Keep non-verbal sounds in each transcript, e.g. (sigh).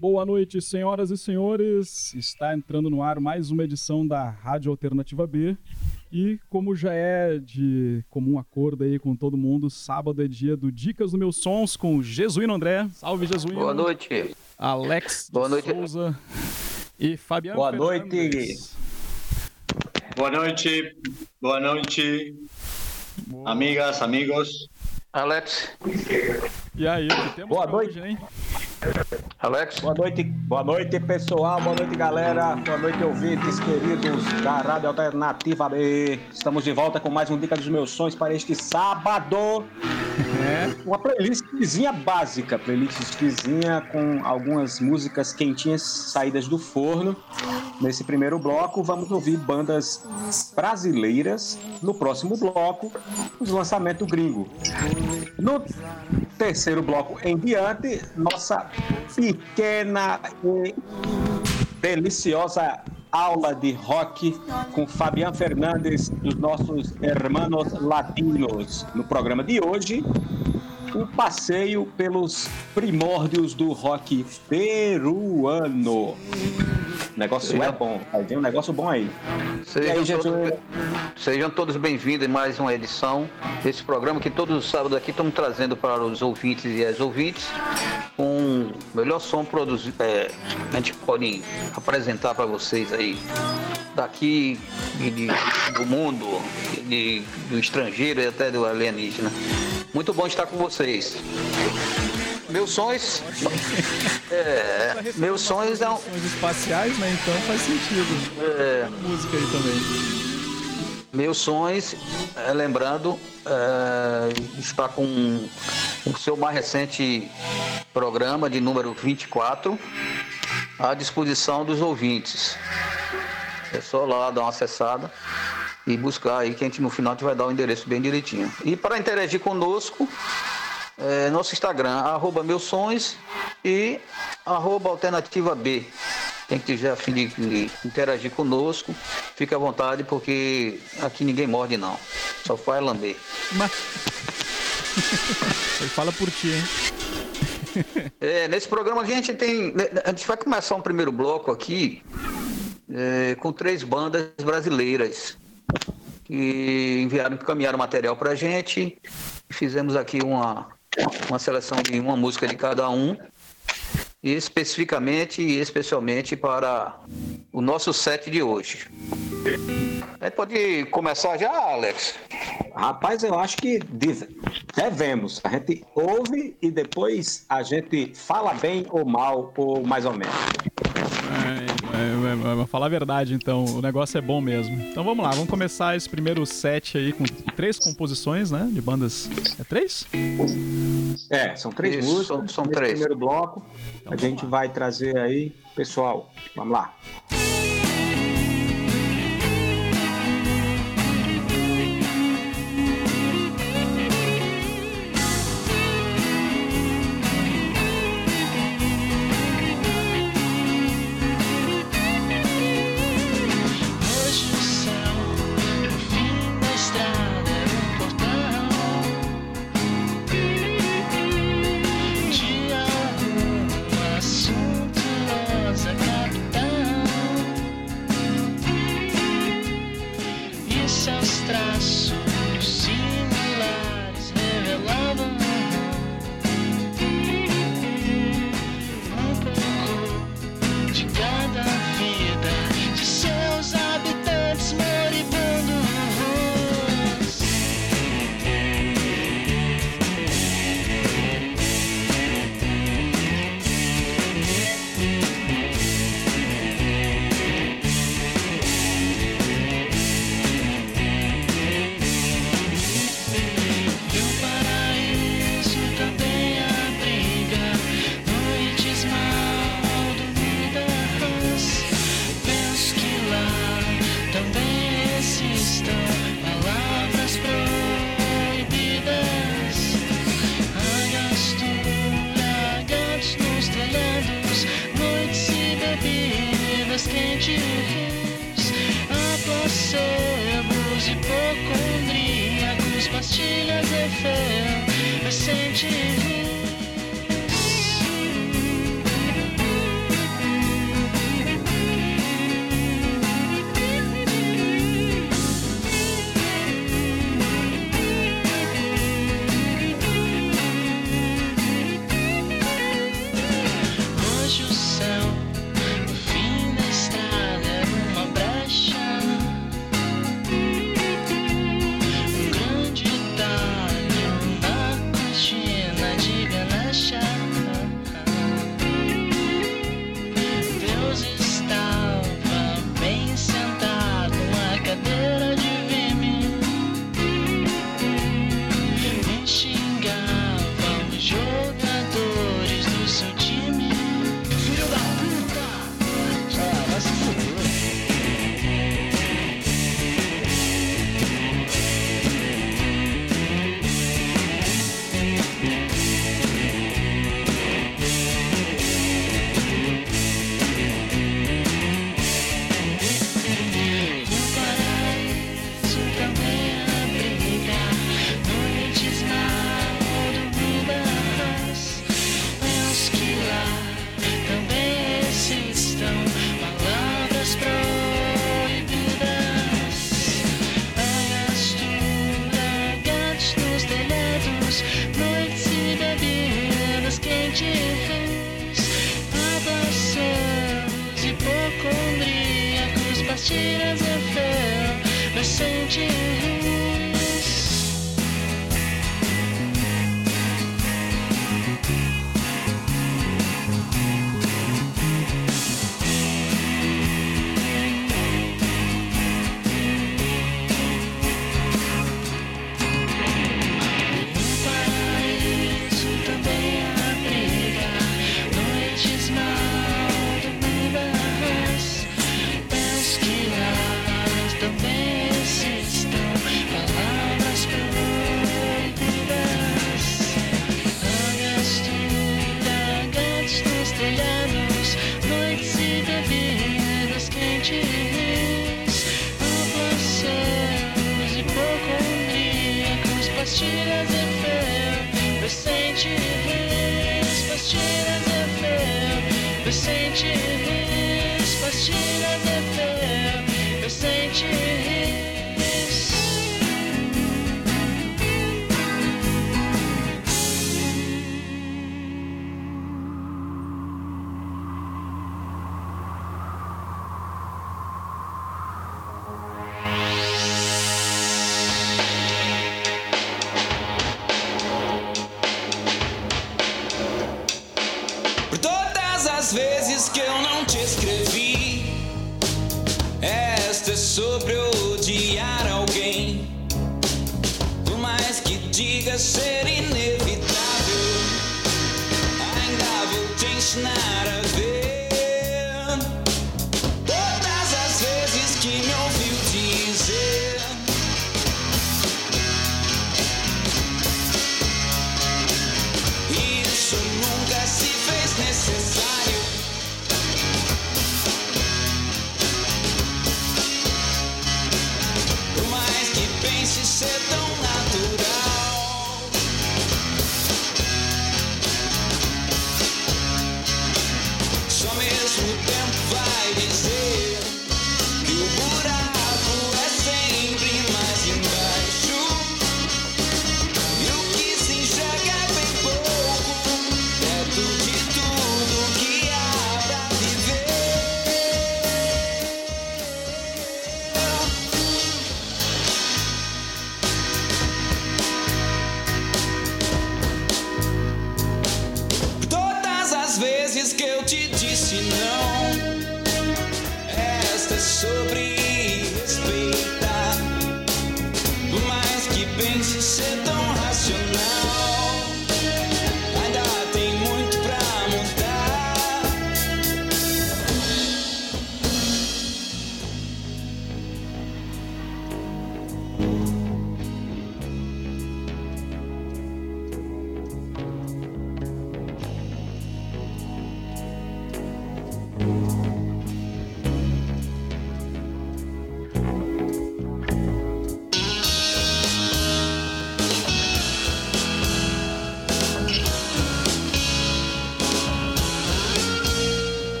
Boa noite, senhoras e senhores. Está entrando no ar mais uma edição da Rádio Alternativa B. E como já é de comum acordo aí com todo mundo, sábado é dia do Dicas dos Meus Sons com Jesuíno André. Salve, Jesuíno. Boa noite. Alex Boa noite. Souza e Fabiano Boa Fernandes. noite. Boa noite. Boa noite. Boa. Amigas, amigos. Alex. E aí, o que temos Boa noite. hoje, hein? Alex. Boa noite. Boa noite, pessoal. Boa noite, galera. Boa noite, ouvintes queridos da Rádio Alternativa B. Estamos de volta com mais um Dica dos Meus Sonhos para este sábado. É. Uma playlistzinha básica, playlistzinha com algumas músicas quentinhas saídas do forno. Nesse primeiro bloco, vamos ouvir bandas brasileiras. No próximo bloco, os lançamentos gringo. No terceiro bloco em diante, nossa pequena e deliciosa aula de rock com Fabian Fernandes dos nossos hermanos latinos. No programa de hoje, um passeio pelos primórdios do rock peruano. O negócio é bom, vir um negócio bom aí. E aí, Sejam todos, sejam todos bem-vindos em mais uma edição desse programa que todos os sábados aqui estamos trazendo para os ouvintes e as ouvintes um melhor som produzido. é, a gente pode apresentar para vocês aí daqui de- do mundo, de- do estrangeiro e até do alienígena. Muito bom estar com vocês. Meus sonhos. É, meus sonhos é um, espaciais, né? Então faz sentido. é, Música aí também. Meus sonhos, é, lembrando, é, está com o seu mais recente programa de número 24 à disposição dos ouvintes. É só lá dar uma acessada e buscar aí que a gente no final a gente vai dar o endereço bem direitinho. E para interagir conosco, é, nosso Instagram, arroba meus sonhos e arroba alternativa B. Quem tiver a fim de, de interagir conosco, fique à vontade, porque aqui ninguém morde não. Só faz lamber. Mas... Ele fala por ti, hein? É, nesse programa a gente tem. A gente vai começar um primeiro bloco aqui é, com três bandas brasileiras que enviaram, encaminharam material pra gente. Fizemos aqui uma, uma seleção de uma música de cada um. E especificamente e especialmente para o nosso set de hoje. A pode começar já, Alex? Rapaz, eu acho que deve- devemos. A gente ouve e depois a gente fala bem ou mal, ou mais ou menos. Vou falar a verdade, então. O negócio é bom mesmo. Então vamos lá, vamos começar esse primeiro set aí com três composições, né? De bandas. É três? É, são três Isso, músicas. são- são três. primeiro bloco. a gente vai trazer aí, pessoal. Vamos lá. Hoje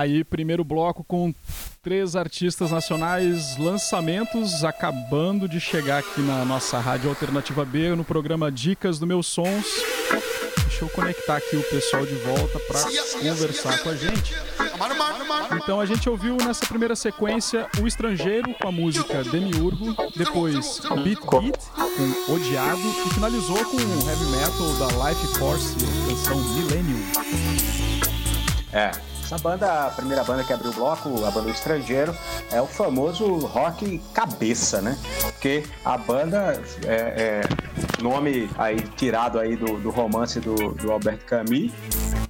Aí, primeiro bloco com três artistas nacionais, lançamentos acabando de chegar aqui na nossa Rádio Alternativa B, no programa Dicas do Meus Sons. Deixa eu conectar aqui o pessoal de volta para conversar com a gente. Então a gente ouviu nessa primeira sequência O Estrangeiro com a música Demiurgo, depois Beat Beat com Odiado e finalizou com o heavy metal da Life Force, a canção Millennium. É. Essa banda, a primeira banda que abriu o bloco, a banda do Estrangeiro, é o famoso rock cabeça, né? Porque a banda, é, é, nome aí tirado aí do, do romance do, do Albert Camus,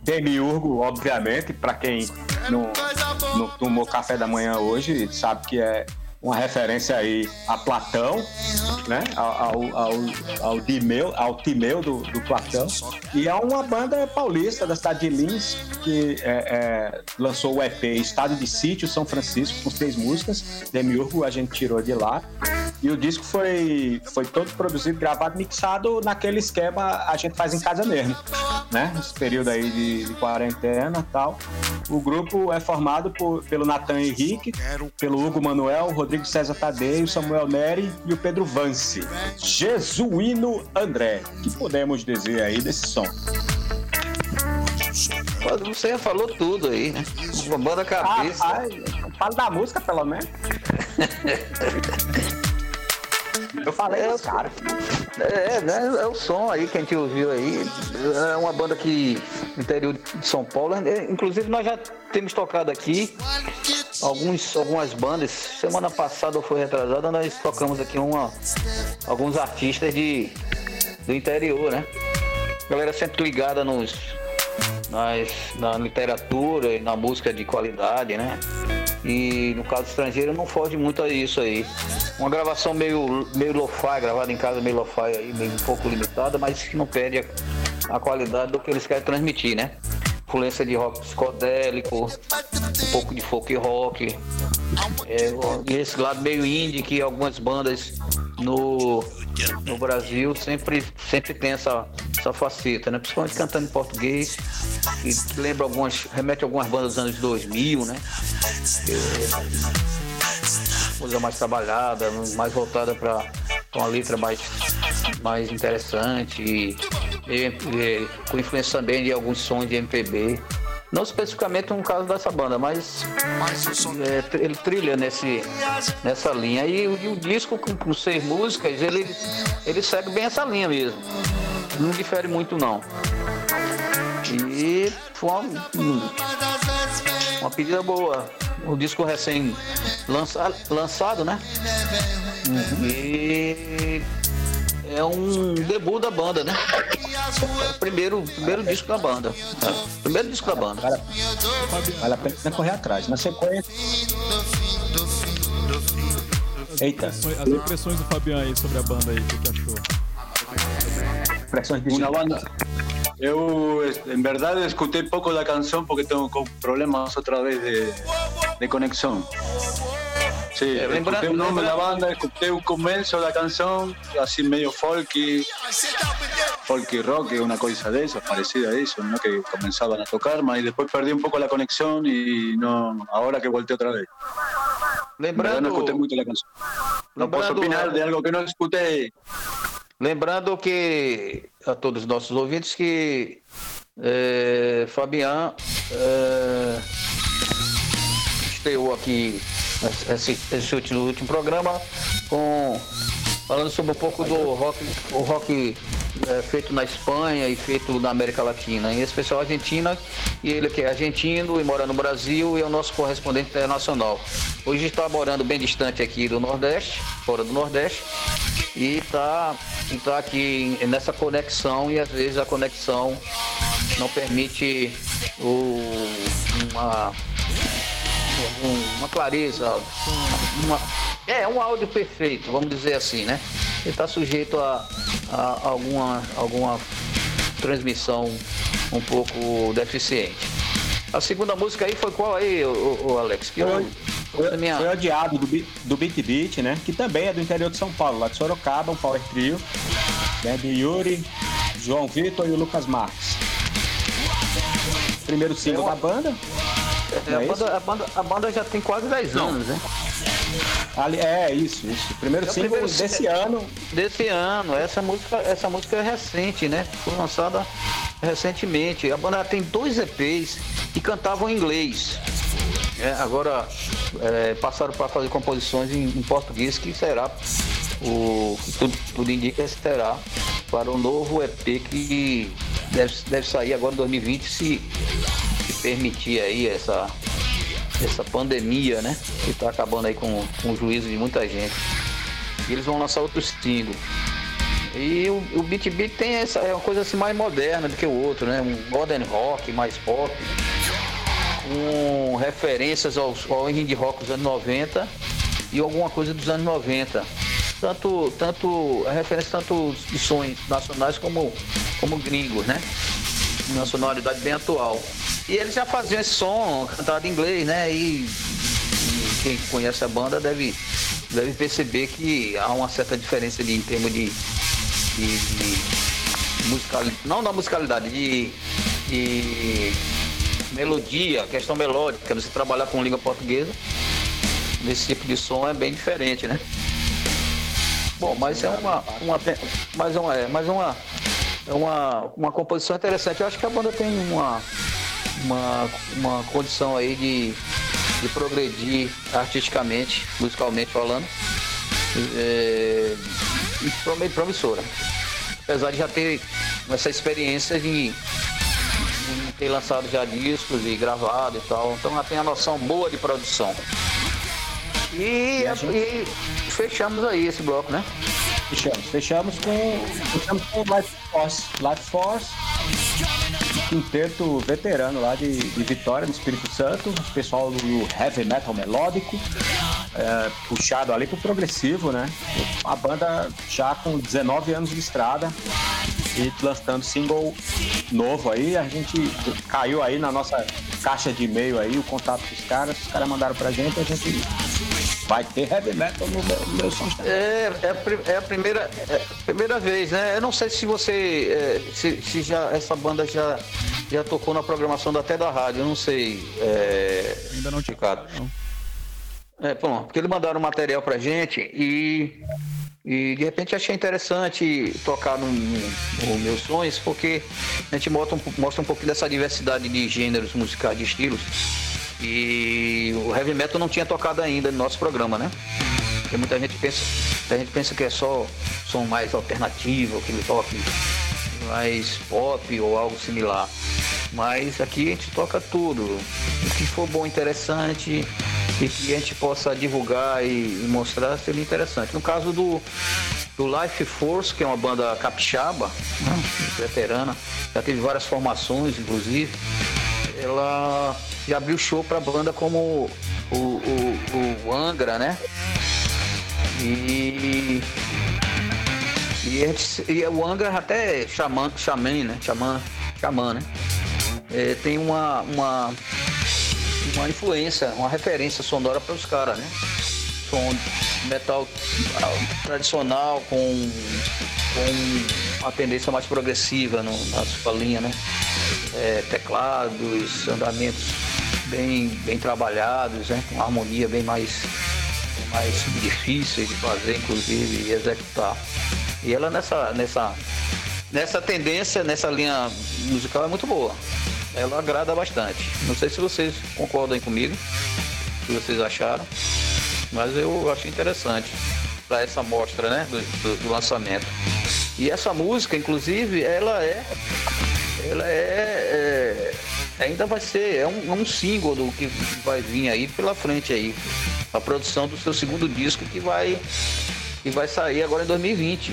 Demiurgo, obviamente, para quem não, não tomou café da manhã hoje, sabe que é uma referência aí a Platão, né? Ao, ao, ao, Timeu, ao Timeu do, do Platão. E é uma banda paulista da cidade de Lins que é, é, lançou o EP Estado de Sítio São Francisco com seis músicas. Demiurgo a gente tirou de lá. E o disco foi, foi todo produzido, gravado, mixado naquele esquema a gente faz em casa mesmo, né? Esse período aí de, de quarentena tal. O grupo é formado por, pelo Natan Henrique, pelo Hugo Manuel, Rodrigo César Tadeu, Samuel Neri e o Pedro Vance. Jesuíno André. O que podemos dizer aí desse som? Você já falou tudo aí, né? Uma banda cabeça. Ah, fala da música, pelo menos. (laughs) Eu falei É, dos caras. É, né, é o som aí que a gente ouviu aí. É uma banda que interior de São Paulo. é, Inclusive nós já temos tocado aqui alguns, algumas bandas. Semana passada ou foi retrasada, nós tocamos aqui uma, alguns artistas de, do interior, né? Galera sempre ligada nos, nas, na literatura e na música de qualidade, né? E no caso estrangeiro não foge muito a isso aí. Uma gravação meio, meio lo-fi, gravada em casa meio lo-fi aí, meio um pouco limitada, mas que não perde a, a qualidade do que eles querem transmitir, né? Influência de rock psicodélico, um pouco de folk rock, é, esse lado meio indie que algumas bandas no, no Brasil sempre, sempre tem essa, essa faceta, né? Principalmente cantando em português, que lembra algumas, remete a algumas bandas dos anos 2000, né? É, coisa mais trabalhada, mais voltada para uma letra mais, mais interessante e, e- e com influência também de alguns sons de MPB. Não especificamente no caso dessa banda, mas é, ele trilha nesse, nessa linha. E, o- e o disco com, com seis músicas, ele, ele segue bem essa linha mesmo. Não difere muito não. E foi uma, uma pedida boa. O disco recém lança, lançado, né? E é um debut da banda, né? É o primeiro, primeiro disco da banda. É, primeiro disco da banda. Vale, vale a pena correr atrás. Na sequência. Eita, As impressões do Fabian aí sobre a banda aí, o que, que achou? pressões de Una banda. Eu, en verdad, escuché poco la canción porque tengo co- problemas otra vez de, de conexión. Sí, Eh, escuché un nombre de la banda, escuché un comienzo de la canción, así medio folky, folky rock, una cosa de eso, parecida a eso, ¿no? que comenzaban a tocar, más y después perdí un poco la conexión y no, ahora que volteé otra vez. Verdad no escuché Lembrando, mucho la canción. No puedo lembrando, opinar de algo que no escuché. lembrando que a todos os nossos ouvintes que é, Fabian é, estreou aqui esse, esse último, último programa com falando sobre um pouco do rock, o rock é, feito na Espanha e feito na América Latina, em especial Argentina, e ele que é argentino e mora no Brasil e é o nosso correspondente internacional. Hoje está morando bem distante aqui do Nordeste, fora do Nordeste, e está e tá aqui nessa conexão e às vezes a conexão não permite o, uma, um- uma clareza, uma, é um áudio perfeito, vamos dizer assim, né? Ele está sujeito a, a alguma, alguma transmissão um pouco deficiente. A segunda música aí foi qual aí, o, Alex? Que eu, Foi, na minha- foi odiado do, do Beat Beat, né? Que também é do interior de São Paulo, lá de Sorocaba, um power trio. Né? Do Yuri, João Vitor e o Lucas Marques. Primeiro single da banda. É, Não a, é banda, a, banda, a banda já tem quase 10 anos, né? Ali, é, isso, isso. Primeiro É single primeiro desse ano. Desse ano. Essa música, essa música é recente, né? Foi lançada recentemente. A banda tem dois EPs e cantavam em inglês. É, agora é, passaram para fazer composições em, em português, que será o que tudo, tudo indica que será para o novo EP que deve, deve sair agora em 2020 se, se permitir aí essa, essa pandemia, né? Que está acabando aí com, com o juízo de muita gente. E eles vão lançar outro single. E o, o Beat Beat tem essa, é uma coisa assim mais moderna do que o outro, né? Um modern rock, mais pop com referências aos, ao indie rock dos anos 90 e alguma coisa dos anos 90. Tanto, tanto a referência tanto de sons nacionais como, como gringos, né? Uma sonoridade bem atual. E eles já faziam esse som cantado em inglês, né? E, e quem conhece a banda deve, deve perceber que há uma certa diferença de, em termos de, de, de musicalidade, não da musicalidade, de, de melodia, questão melódica, você trabalhar com língua portuguesa, nesse tipo de som é bem diferente, né? Bom, mas é uma, uma é uma, é, mas é uma, é uma, uma composição interessante. Eu acho que a banda tem uma, uma, uma condição aí de, de progredir artisticamente, musicalmente falando, é, e promissora. Apesar de já ter essa experiência de, de ter lançado já discos e gravado e tal, então já tem a noção boa de produção. E, e fechamos aí esse bloco, né? Fechamos. Fechamos com. Fechamos com Life Force. Life Force. Quinteto veterano lá de, de Vitória, no Espírito Santo. O pessoal do heavy metal melódico. é, puxado ali pro progressivo, né? A banda já com 19 anos de estrada e lançando single novo aí. A gente caiu aí na nossa caixa de e-mail aí, o contato dos caras. Os caras mandaram pra gente a gente vai ter heavy metal no meu, no meu som. É, é, é a primeira, é a primeira vez, né? Eu não sei se você. é, se, se já essa banda já, já tocou na programação da- até da rádio, eu não sei. É, Ainda não tinha. Ricardo. Não. É, pronto, porque eles mandaram material pra gente e, e de repente achei interessante tocar no, no Meus Sonhos, porque a gente mostra um, mostra um pouquinho dessa diversidade de gêneros musicais, de estilos. E o heavy metal não tinha tocado ainda no nosso programa, né? Porque muita gente pensa, muita gente pensa que é só som mais alternativo, aquele toque mais pop ou algo similar. Mas aqui a gente toca tudo. O que for bom, interessante e que a gente possa divulgar e, e mostrar seria interessante. No caso do, do Life Force, que é uma banda capixaba, né, veterana, já teve várias formações, inclusive, ela já abriu show para a banda como o, o, o Angra, né? E e, gente- e o Angra até xamã, xamã, né? Xamã, xamã, né? É, tem uma, uma, uma influência, uma referência sonora para os caras, né? Som metal ah, tradicional com, com uma tendência mais progressiva no, na sua linha, né? É, teclados, andamentos bem, bem trabalhados, né? Com harmonia bem mais mais difíceis de fazer, inclusive, e executar. E ela nessa, nessa, nessa tendência, nessa linha musical é muito boa. Ela agrada bastante. Não sei se vocês concordam comigo, se vocês acharam, mas eu achei interessante para essa mostra né, do, do- do lançamento. E essa música, inclusive, ela é. Ela é. é, ainda vai ser. É um, um single que vai vir aí pela frente aí. A produção do seu segundo disco que vai. Que vai sair agora em 2020.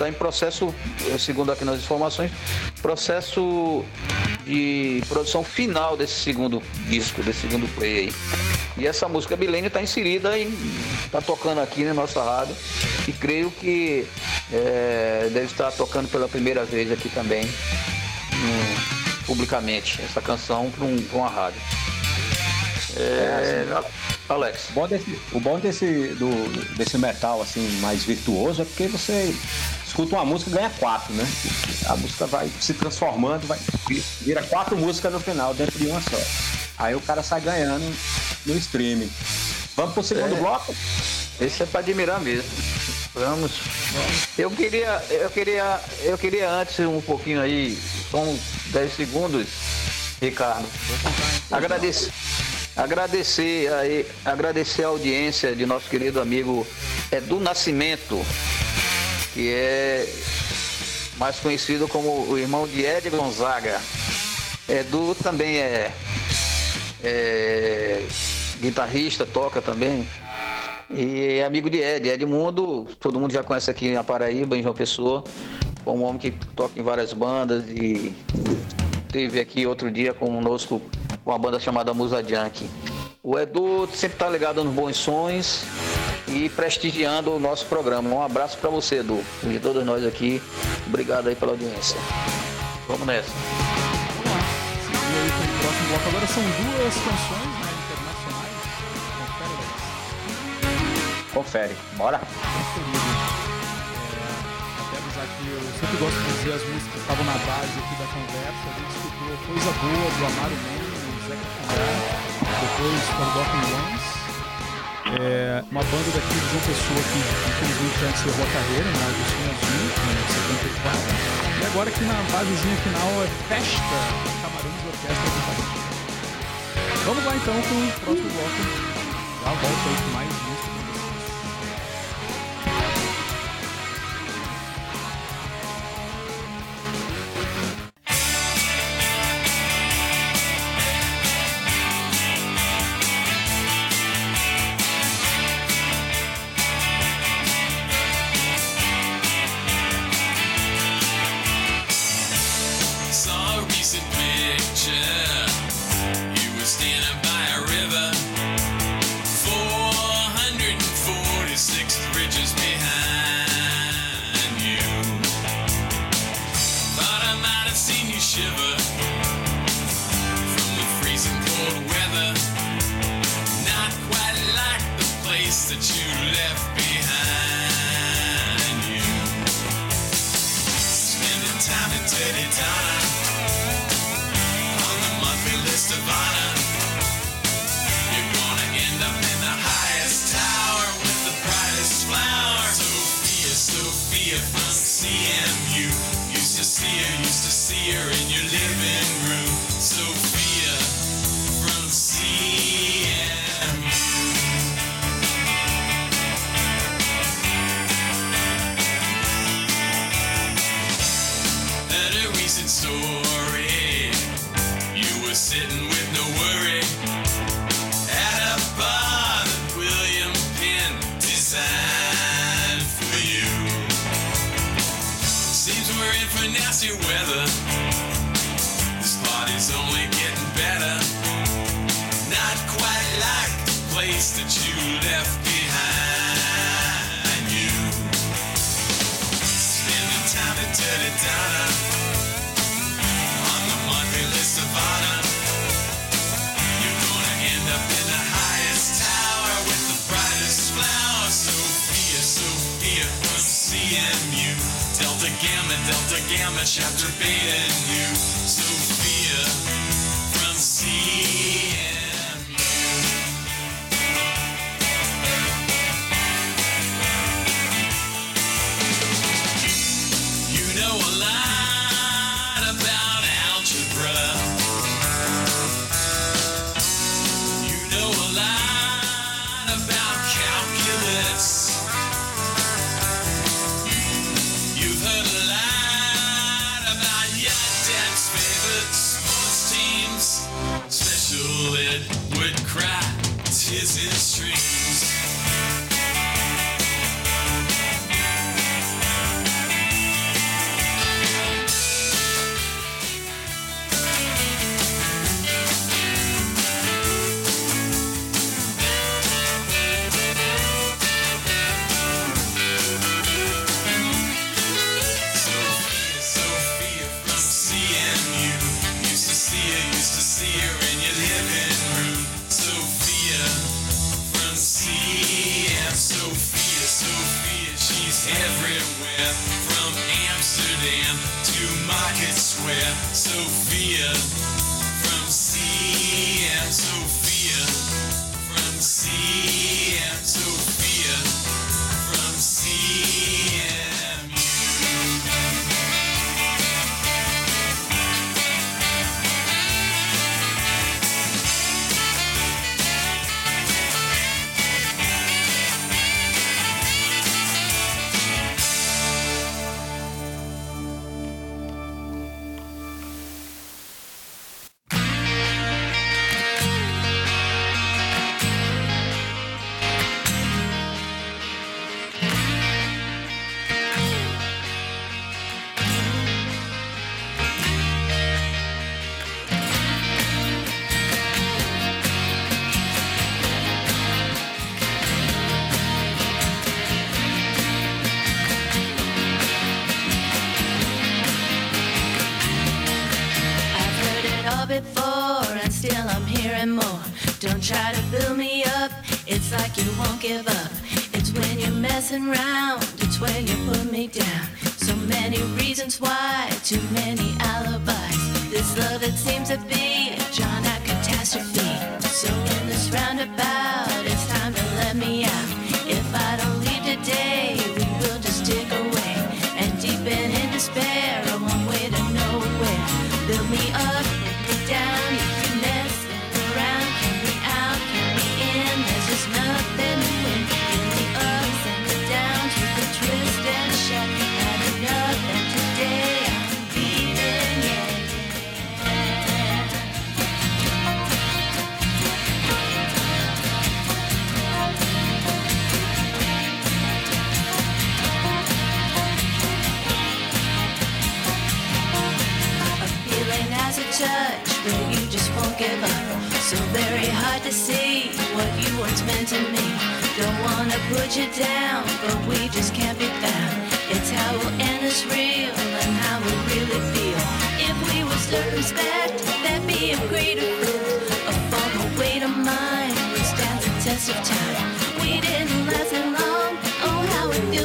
Está em processo, segundo aqui nas informações, processo de produção final desse segundo disco, desse segundo play aí. E essa música Milênio está inserida e está tocando aqui na nossa rádio. E creio que eh, deve estar tocando pela primeira vez aqui também, hum, publicamente, essa canção para um, uma rádio. É, Alex. O bom desse, o bom desse, do, desse metal assim mais virtuoso é porque você escuta uma música e ganha quatro, né? A música vai se transformando, vai vira quatro músicas no final dentro de uma só. Aí o cara sai ganhando no streaming. Vamos pro segundo É. bloco? Esse é para admirar mesmo. Vamos. Eu queria, eu queria, eu queria antes um pouquinho aí, só uns 10 segundos, Ricardo. Agradecer, agradecer aí, agradecer a audiência de nosso querido amigo Edu Nascimento, que é mais conhecido como o irmão de Ed Gonzaga. Edu também é, é guitarrista, toca também. E é amigo de Ed. Edmundo, todo mundo já conhece aqui na Paraíba, em João Pessoa. É um homem que toca em várias bandas e teve aqui outro dia conosco uma banda chamada Musa Junk. O Edu sempre tá ligado nos bons sons e prestigiando o nosso programa. Um abraço para você, Edu. De todos nós aqui. Obrigado aí pela audiência. Vamos nessa. Vamos lá. Aí o próximo bloco. Agora são duas canções internacionais. Confere. Confere. Bora. É, até avisar que eu sempre gosto de dizer as músicas que estavam na base aqui da conversa. A gente escutou Coisa Boa do Amaro Mendes, Zeca Camargo, depois Forgotten Ones. É, uma banda daqui de João Pessoa que infelizmente encerrou a carreira, né? Agostinho Azul, em 74. E agora aqui na basezinha final é Festa, Camarões Orquestra do. Vamos lá então com o próximo bloco. Já volto aí com mais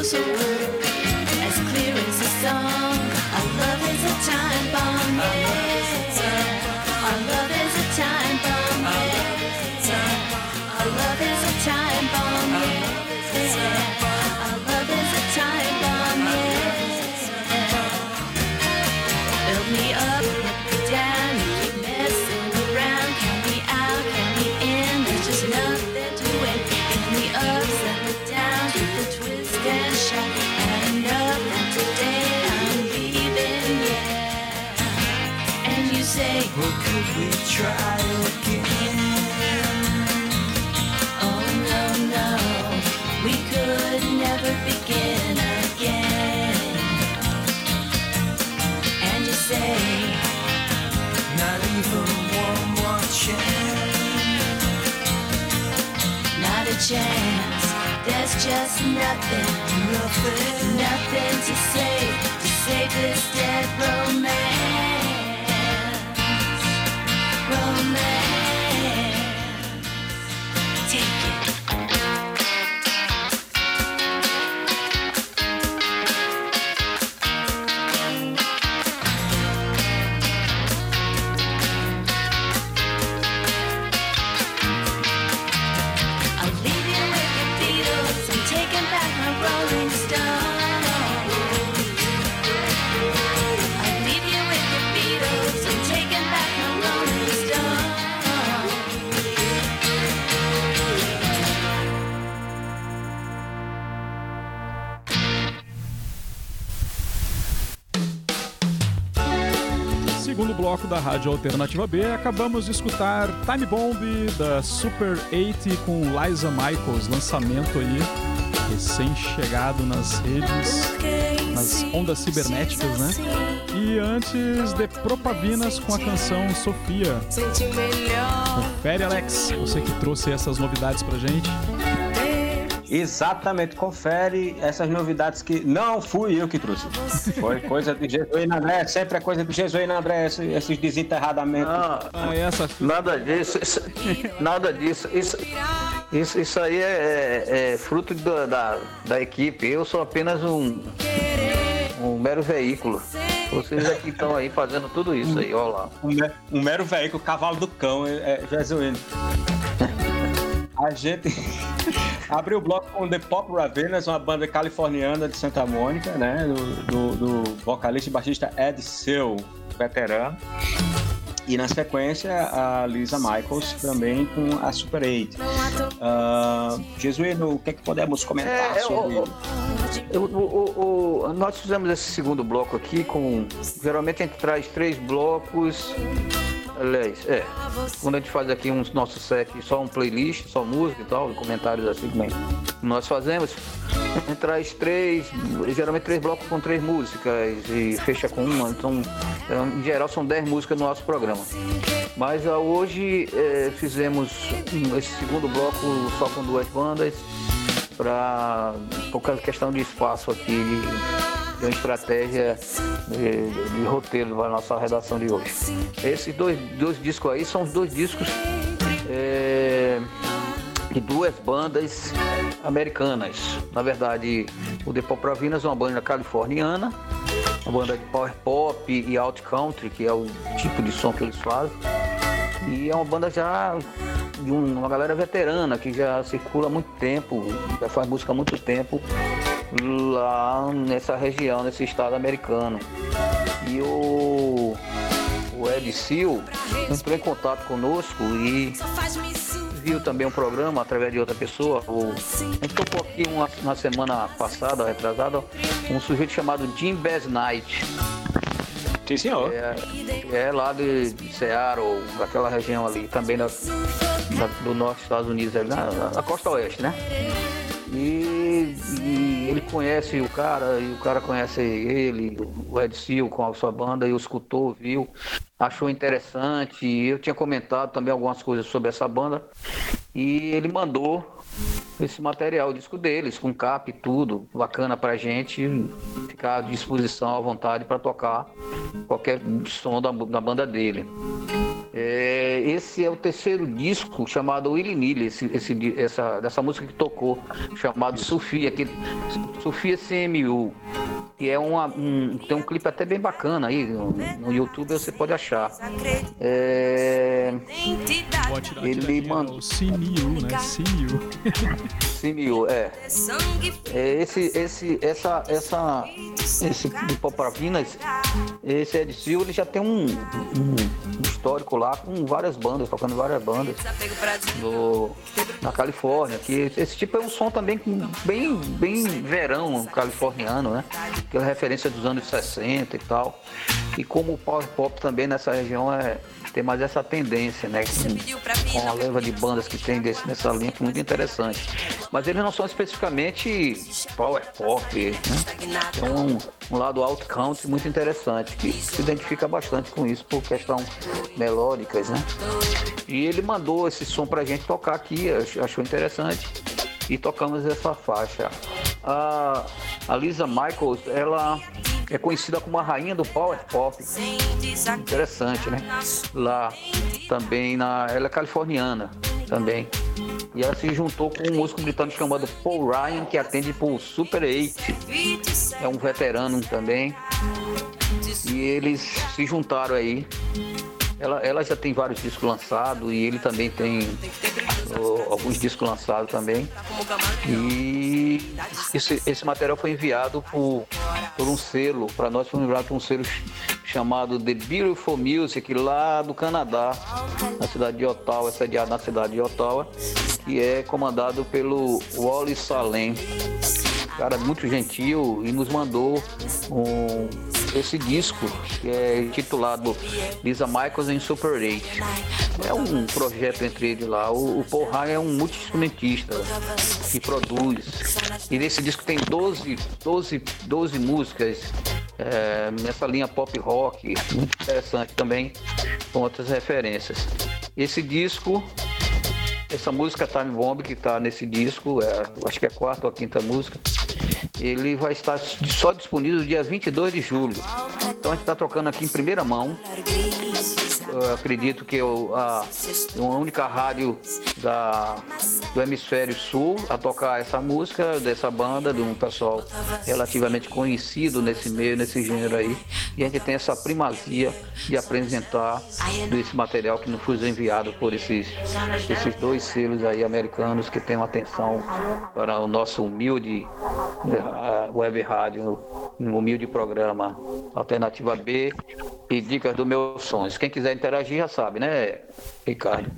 so just nothing, Nothing. nothing to say to save this dead romance. Rádio Alternativa B, acabamos de escutar Time Bomb da Super 80 com Liza Michaels, lançamento aí recém-chegado nas redes, nas ondas cibernéticas, né? E antes de Propavinas com a canção Sofia. Confere, Alex, você que trouxe essas novidades pra gente. Exatamente, confere essas novidades que não fui eu que trouxe. Foi coisa de Jesuíno André, sempre é coisa de Jesuíno André, esses, desenterradamentos. Ah, Ah, essa nada disso, isso- nada disso. Isso, isso, isso aí é, é- é fruto da, da, da equipe. Eu sou apenas um, um mero veículo. Vocês que estão aí fazendo tudo isso aí, olha lá. Um, um mero veículo, cavalo do cão, é, é Jesuíno. A gente (laughs) abriu o bloco com The Pop Ravenas, uma banda californiana de Santa Mônica, né? Do, do- do vocalista e baixista Ed Seu, veterano. E na sequência, a Lisa Michaels também com a Super 8. Ah, Jesuíno, o que, é que podemos comentar É, sobre o- Eu- o- o- o- nós fizemos esse segundo bloco aqui com. Geralmente a gente traz três blocos. Aliás, é. Quando a gente faz aqui um nosso set, só um playlist, só música e tal, comentários assim como nós fazemos, traz três, geralmente três blocos com três músicas e fecha com uma. Então, é, em geral são dez músicas no nosso programa. Mas ah, hoje é, fizemos esse segundo bloco só com duas bandas para por causa da questão de espaço aqui tem uma estratégia de, de roteiro para a nossa redação de hoje. Esses dois, dois discos aí são dois discos é, de duas bandas americanas. Na verdade, o The Popravinas é uma banda californiana, uma banda de power pop e alt country, que é o tipo de som que eles fazem. E é uma banda já de um- uma galera veterana que já circula há muito tempo, já faz música há muito tempo lá nessa região, nesse estado americano. E o, o Ed Sil entrou em contato conosco e viu também um programa através de outra pessoa. O, a gente tocou aqui uma, na semana passada, retrasada, um sujeito chamado Jim Bass Knight. Sim, senhor. É, é lá de, de Seattle, daquela região ali, também da, da- do norte dos Estados Unidos, ali, na, na costa oeste, né? E, e ele conhece o cara, e o cara conhece ele, o Ed Sil com a sua banda, e o escutou, viu, achou interessante. E eu tinha comentado também algumas coisas sobre essa banda. E ele mandou esse material, o disco deles, com cap e tudo, bacana pra gente ficar à disposição, à vontade para tocar qualquer som da, da banda dele. É, esse é o terceiro disco chamado Willy Nilly, esse, esse, essa, dessa música que tocou, chamado Sofia, que, Sofia CMU, que é uma, um, tem um clipe até bem bacana aí, no, no YouTube você pode achar. É, Ele o CNU, né? CNU. (laughs) CMU, é. É, esse, esse, essa, essa, esse de Popravinas, esse Ed Sil, ele já tem um, um histórico lá com várias bandas, tocando várias bandas na Califórnia. Que esse tipo é um som também bem, bem verão californiano, né? Aquela referência dos anos 60 e tal. E como o power pop também nessa região é, tem mais essa tendência, né? Com, com a leva de bandas que tem desse, nessa linha que é muito interessante. Mas eles não são especificamente power pop, né? Tem um, um lado alt country muito interessante, que se identifica bastante com isso por questão melódicas, né? E ele mandou esse som pra gente tocar aqui, ach- achou interessante. E tocamos essa faixa. A, a Lisa Michaels, ela é conhecida como a rainha do power pop. Interessante, né? Lá também na. Ela é californiana também. E ela se juntou com um músico britânico chamado Paul Ryan, que atende por Super 8. É um veterano também. E eles se juntaram aí. Ela, ela já tem vários discos lançados e ele também tem alguns discos lançados também. E esse, esse material foi enviado por, por um selo, para nós foi enviado por um selo ch- chamado The Beautiful Music, lá do Canadá, na cidade de Ottawa, sediado na cidade de Ottawa, que é comandado pelo Wally Salem. Cara muito gentil e nos mandou um, esse disco que é intitulado Lisa Michaels em Super 8. É um projeto entre eles lá. O, o Paul Ryan é um multi-instrumentista que produz. E nesse disco tem 12, 12, 12 músicas é, nessa linha pop rock, muito interessante também, com outras referências. Esse disco essa música Time Bomb que está nesse disco, é, acho que é a quarta ou a quinta música, ele vai estar só disponível dia 22 de julho. Então a gente está trocando aqui em primeira mão. Eu acredito que eu, a, única rádio da, do hemisfério sul a tocar essa música dessa banda, de um pessoal relativamente conhecido nesse meio, nesse gênero aí. E a gente tem essa primazia de apresentar desse material que nos foi enviado por esses, esses dois selos aí americanos que têm uma atenção para o nosso humilde eh, web rádio, um humilde programa Alternativa B e dicas do meus sons. Quem quiser interagir já sabe, né, Ricardo?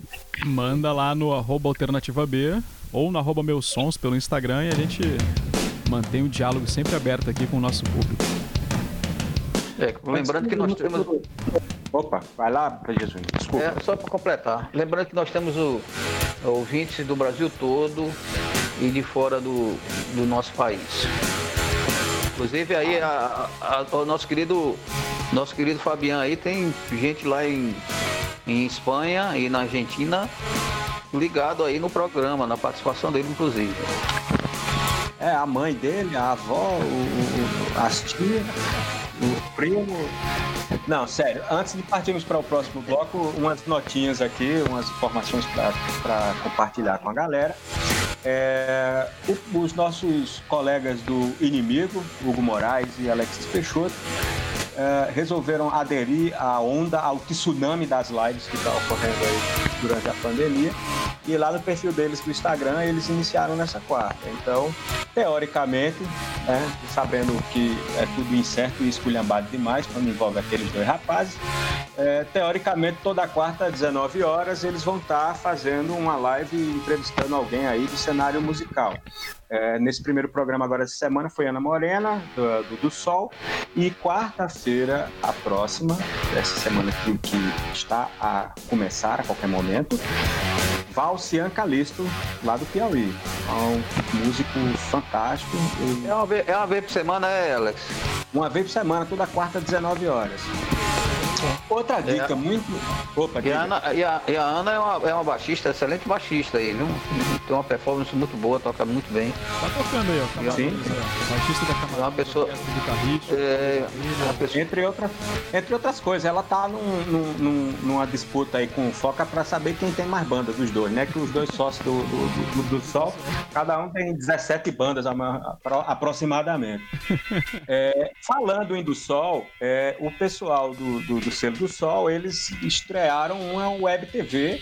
Manda lá no arroba alternativa B ou no arroba meus sons pelo Instagram e a gente mantém o diálogo sempre aberto aqui com o nosso público. É, lembrando que nós temos. Opa, vai lá, Jesus. Desculpa. É, só para completar, lembrando que nós temos o, ouvintes do Brasil todo e de fora do, do nosso país. Inclusive aí a- a- a- o nosso querido nosso querido Fabiano aí tem gente lá em, em Espanha e na Argentina ligado aí no programa, na participação dele inclusive. É, a mãe dele, a avó, o, o- as tias, o primo. Não, sério, antes de partirmos para o próximo bloco, umas notinhas aqui, umas informações para compartilhar com a galera. É, os nossos colegas do Inimigo, Hugo Moraes e Alexis Peixoto, é, resolveram aderir à onda, ao tsunami das lives que está ocorrendo aí durante a pandemia. E lá no perfil deles do Instagram, eles iniciaram nessa quarta. Então, teoricamente, né, sabendo que é tudo incerto e esculhambado demais quando envolve aqueles dois rapazes, é, teoricamente, toda quarta, às 19 horas, eles vão estar fazendo uma live entrevistando alguém aí do cenário musical. É, nesse primeiro programa agora essa semana foi Ana Morena, do, do, do Sol, e quarta-feira, a próxima, essa semana que, que está a começar a qualquer momento, Valcian Calisto, lá do Piauí. É um músico fantástico. e É uma, vez, é uma vez por semana, é, Alex? Uma vez por semana, toda quarta, 19 horas. Outra dica É. muito. Opa, E a Ana, e a, e a Ana é, uma, é uma baixista, excelente baixista aí, viu? Tem uma performance muito boa, toca muito bem. Tá tocando aí, ó. Camarada Sim. Luiz, ó. Baixista da É uma Camarada pessoa. É, uma pessoa Entre, outra, entre outras coisas, ela tá num- num- num- numa disputa aí com o Foca pra saber quem tem mais bandas dos dois, né? Que os dois sócios do, do, do- do Sol, cada um tem 17 bandas aproximadamente. (laughs) É, falando em do Sol, é, o pessoal do, do, do selo do Sol, eles estrearam uma web TV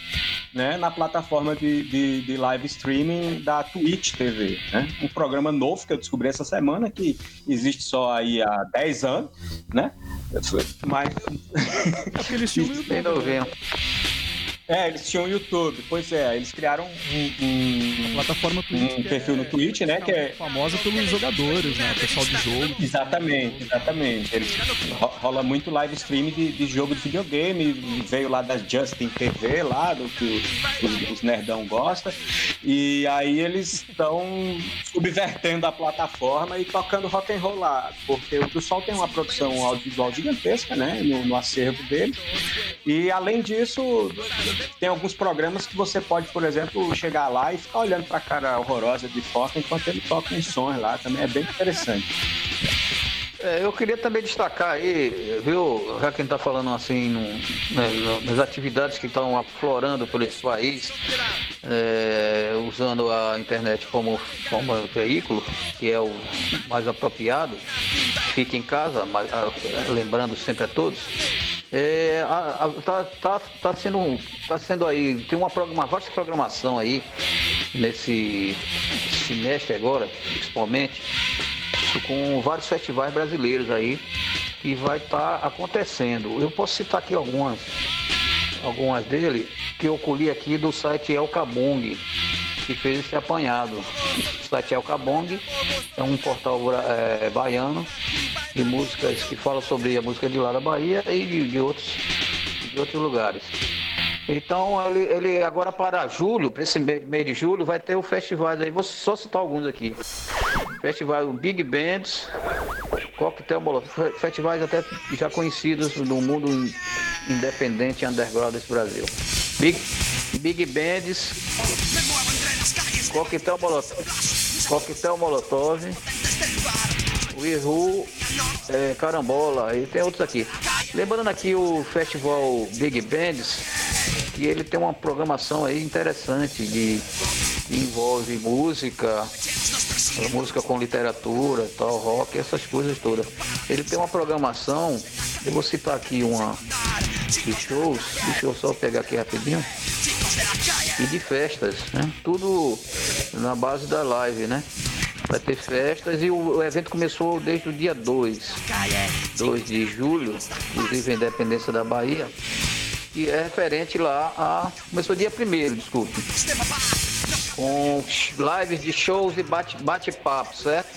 né, na plataforma de, de, de live streaming da Twitch TV. Né? Um programa novo que eu descobri essa semana, que existe só aí há 10 anos, né? Mas no YouTube. bem novinho. É, eles tinham o YouTube, pois é, eles criaram um, um- Plataforma Twitch. Um perfil no Twitch, né, que é- famosa pelos jogadores, né? O pessoal de jogo. Exatamente, exatamente. Eles ro- rola muito live stream de, de jogo de videogame, veio lá da Justin TV, lá do que os, os nerdão gostam. E aí eles estão subvertendo a plataforma e tocando rock and roll lá, porque o pessoal tem uma produção audiovisual gigantesca, né, no, no acervo dele. E além disso, tem alguns programas que você pode, por exemplo, chegar lá e ficar olhando pra cara horrorosa de foca enquanto ele toca uns sons lá, também é bem interessante. É, eu queria também destacar aí, viu, já quem está falando assim, né, nas atividades que estão aflorando por esse país, é, usando a internet como, como veículo, que é o mais apropriado, fique em casa, mas, ah, lembrando sempre a todos. É, a- a- tá, tá, tá sendo, tá sendo aí, tem uma, uma vasta programação aí nesse semestre agora, principalmente, com vários festivais brasileiros aí que vai estar acontecendo. Eu posso citar aqui algumas, algumas dele que eu colhi aqui do site El Cabong, que fez esse apanhado. O site El Cabong é um portal eh, baiano de músicas que fala sobre a música de lá da Bahia e de, de outros, de outros lugares. Então, ele, ele agora para julho, para esse mês de julho, vai ter o festival aí. Vou só citar alguns aqui. Festival Big Bands, Coquetel Molotov, fe- festivais até já conhecidos no mundo in- independente underground desse Brasil. Big, Big Bands, Coquetel Molotov, Coquetel Molotov, Wihu, é, Carambola, e tem outros aqui. Lembrando aqui o festival Big Bands, que ele tem uma programação aí interessante de que envolve música, música com literatura, tal, rock, essas coisas todas. Ele tem uma programação, eu vou citar aqui uma de shows, deixa eu só pegar aqui rapidinho. E de festas, né? Tudo na base da live, né? Vai ter festas e o, evento começou desde o dia 2, 2 de julho, inclusive a independência da Bahia, que é referente lá a. Começou dia 1 desculpe. Com lives de shows e bate- bate-papo, certo?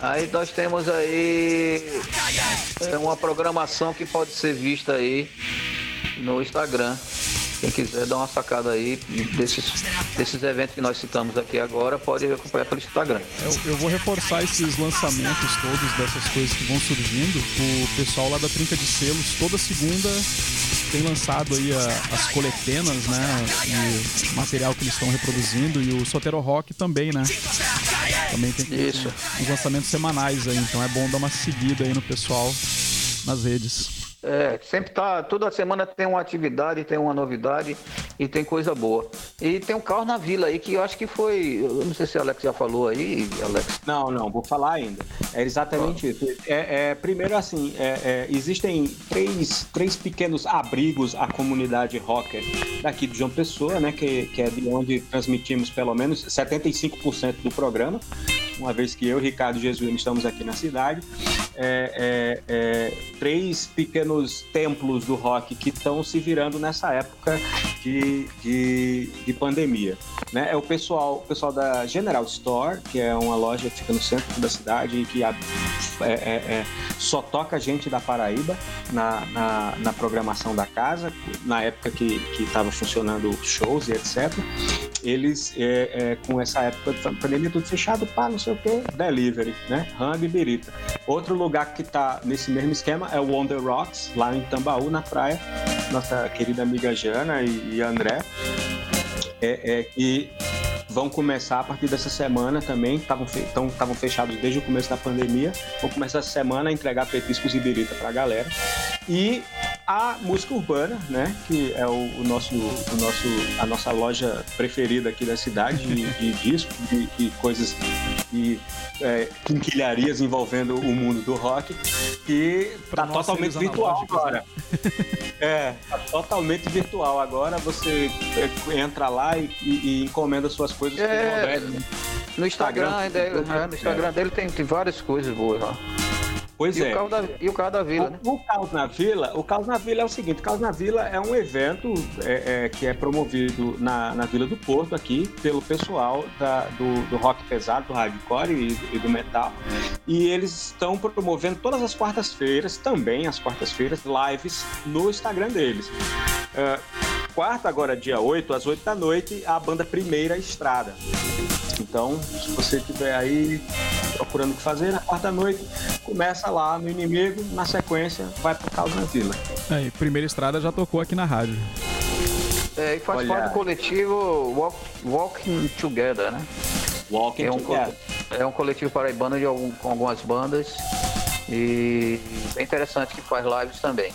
Aí nós temos aí é, uma programação que pode ser vista aí no Instagram. Quem quiser dar uma sacada aí desses, desses eventos que nós citamos aqui agora, pode acompanhar pelo Instagram. Eu, eu vou reforçar esses lançamentos todos dessas coisas que vão surgindo. O pessoal lá da Trinca de Selos, toda segunda, tem lançado aí a- as coletenas, né? E material que eles estão reproduzindo. E o Sotero Rock também, né? Também tem Isso. uns lançamentos semanais aí, então é bom dar uma seguida aí no pessoal nas redes. É, sempre tá. Toda semana tem uma atividade, tem uma novidade e tem coisa boa. E tem um carro na vila aí que eu acho que foi. Eu não sei se o Alex já falou aí, Alex. Não, não, vou falar ainda. É exatamente isso. É, é, primeiro, assim, é, é, existem três, três pequenos abrigos à comunidade rocker daqui de João Pessoa, né? Que, que é de onde transmitimos pelo menos 75% do programa. Uma vez que eu, Ricardo e Jesuíno estamos aqui na cidade. É, é, é, três pequenos templos do rock que estão se virando nessa época de, de, de pandemia. Né? É o pessoal, o pessoal da General Store, que é uma loja que fica no centro da cidade e que é- é- é, só toca gente da Paraíba na, na, na programação da casa, na época que estava funcionando shows e etc. Eles, é, é, com essa época de pandemia, tudo fechado, pá, não sei o que, delivery, né? Rango e birita. Outro lugar que está nesse mesmo esquema é o Wonder Rocks, lá em Tambaú, na praia. Nossa querida amiga Jana e, e André. É, é que vão começar a partir dessa semana também, estavam fechados desde o começo da pandemia, vão começar essa semana a entregar petiscos e birita pra galera. E a música urbana, né, que é o, o nosso, o nosso, a nossa loja preferida aqui da cidade de, de discos e, e coisas e é, quinquilharias envolvendo o mundo do rock, que Pra tá totalmente virtual agora. (laughs) É, tá totalmente virtual. Agora você é, entra lá e, e- e encomenda suas coisas É. No Instagram, Instagram, ainda, é, é. no Instagram dele tem, tem várias coisas boas lá. Pois E, é. o carro da, e o carro da vila, né? O, o Caos na Vila, o Caos na Vila é o seguinte, o Caos na Vila é um evento é, é, que é promovido na, na Vila do Porto aqui pelo pessoal da- do, do rock pesado, do hardcore e, e do metal. E eles estão promovendo todas as quartas-feiras, também as quartas-feiras, lives no Instagram deles. É, quarta, agora dia 8, às 8 da noite, a banda Primeira Estrada. Então, se você estiver aí procurando o que fazer, na quarta noite, começa lá no inimigo, na sequência, vai pro Caos na Vila. Aí, primeira estrada já tocou aqui na rádio. É, e faz Olha. parte do coletivo Walk, Walking Together, né? Walking É um, Together. co- é um coletivo paraibano de algum, com algumas bandas e é interessante que faz lives também.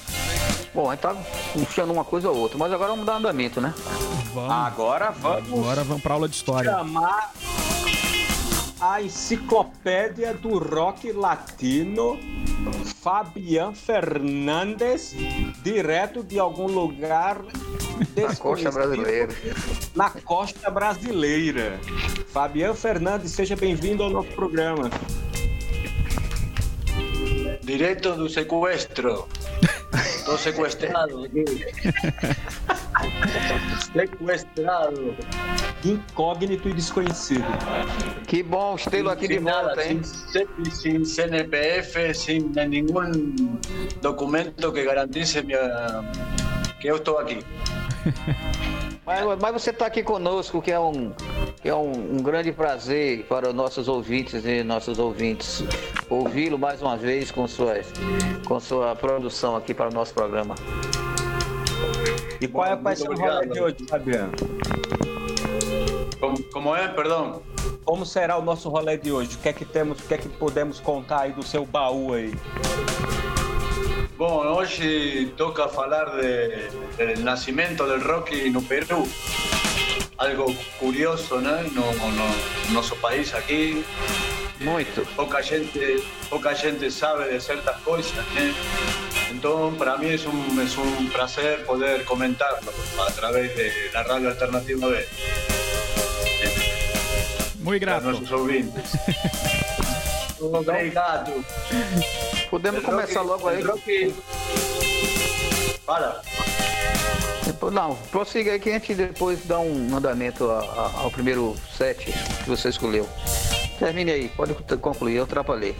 Bom, a gente tá puxando uma coisa ou outra, mas agora vamos dar andamento, né? Vamos. Agora vamos Agora vamos pra aula de história. chamar a enciclopédia do rock latino, Fabian Fernandes, direto de algum lugar Na costa brasileira. na costa brasileira. Fabian Fernandes, seja bem-vindo ao nosso programa. Directo do secuestro. (laughs) Tô secuestrado aqui. secuestrado. Incógnito e desconhecido. Que bom tê-lo aqui de nada, volta, hein? CEP, sin CNPF, sin ningún documento que garantice mi, ah, que eu estou aqui. (laughs) Mas, mas você está aqui conosco, que é, um, que é um, um grande prazer para os nossos ouvintes e nossos ouvintes ouvi-lo mais uma vez com, suas, com sua produção aqui para o nosso programa. E qual é, vai muito ser o obrigado. rolê de hoje, Fabiano? Como, como é? Perdão. Como será o nosso rolê de hoje? O que é que temos, o que é que podemos contar aí do seu baú aí? Bom, hoje toca falar de, del nascimento del rock no Peru. Algo curioso, né? No, no, no país aqui. Muito. Pouca gente, pouca gente sabe de certas coisas, né? Então, para mí es un, es un placer poder comentarlo a través de la radio alternativa B, para grato. ouvintes. Obrigado. (laughs) Podemos começar logo aí. Para. Não, prossiga aí que a gente depois dá um andamento a- a- ao primeiro set que você escolheu. Termine aí, pode concluir, eu atrapalhei.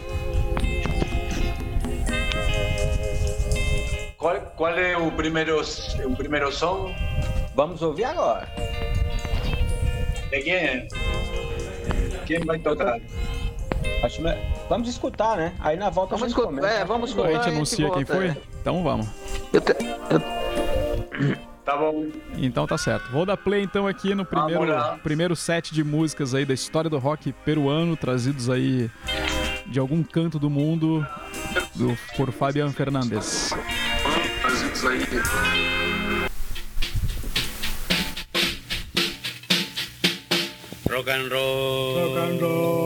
¿Cuál, cuál es el primero, el primero son? Vamos ouvir agora. ¿De quién? ¿Quién va a tocar? Vamos escutar, né? Aí na volta vamos a gente escutar. Comenta. É, vamos escutar. A gente anuncia quem foi? É. Então vamos. Eu te... Eu... Tá bom. Então tá certo. Vou dar play então aqui no primeiro, primeiro set de músicas aí da história do rock peruano, trazidos aí de algum canto do mundo do, por Fabian Fernandes. Trazidos aí. rock and roll. Rock and roll.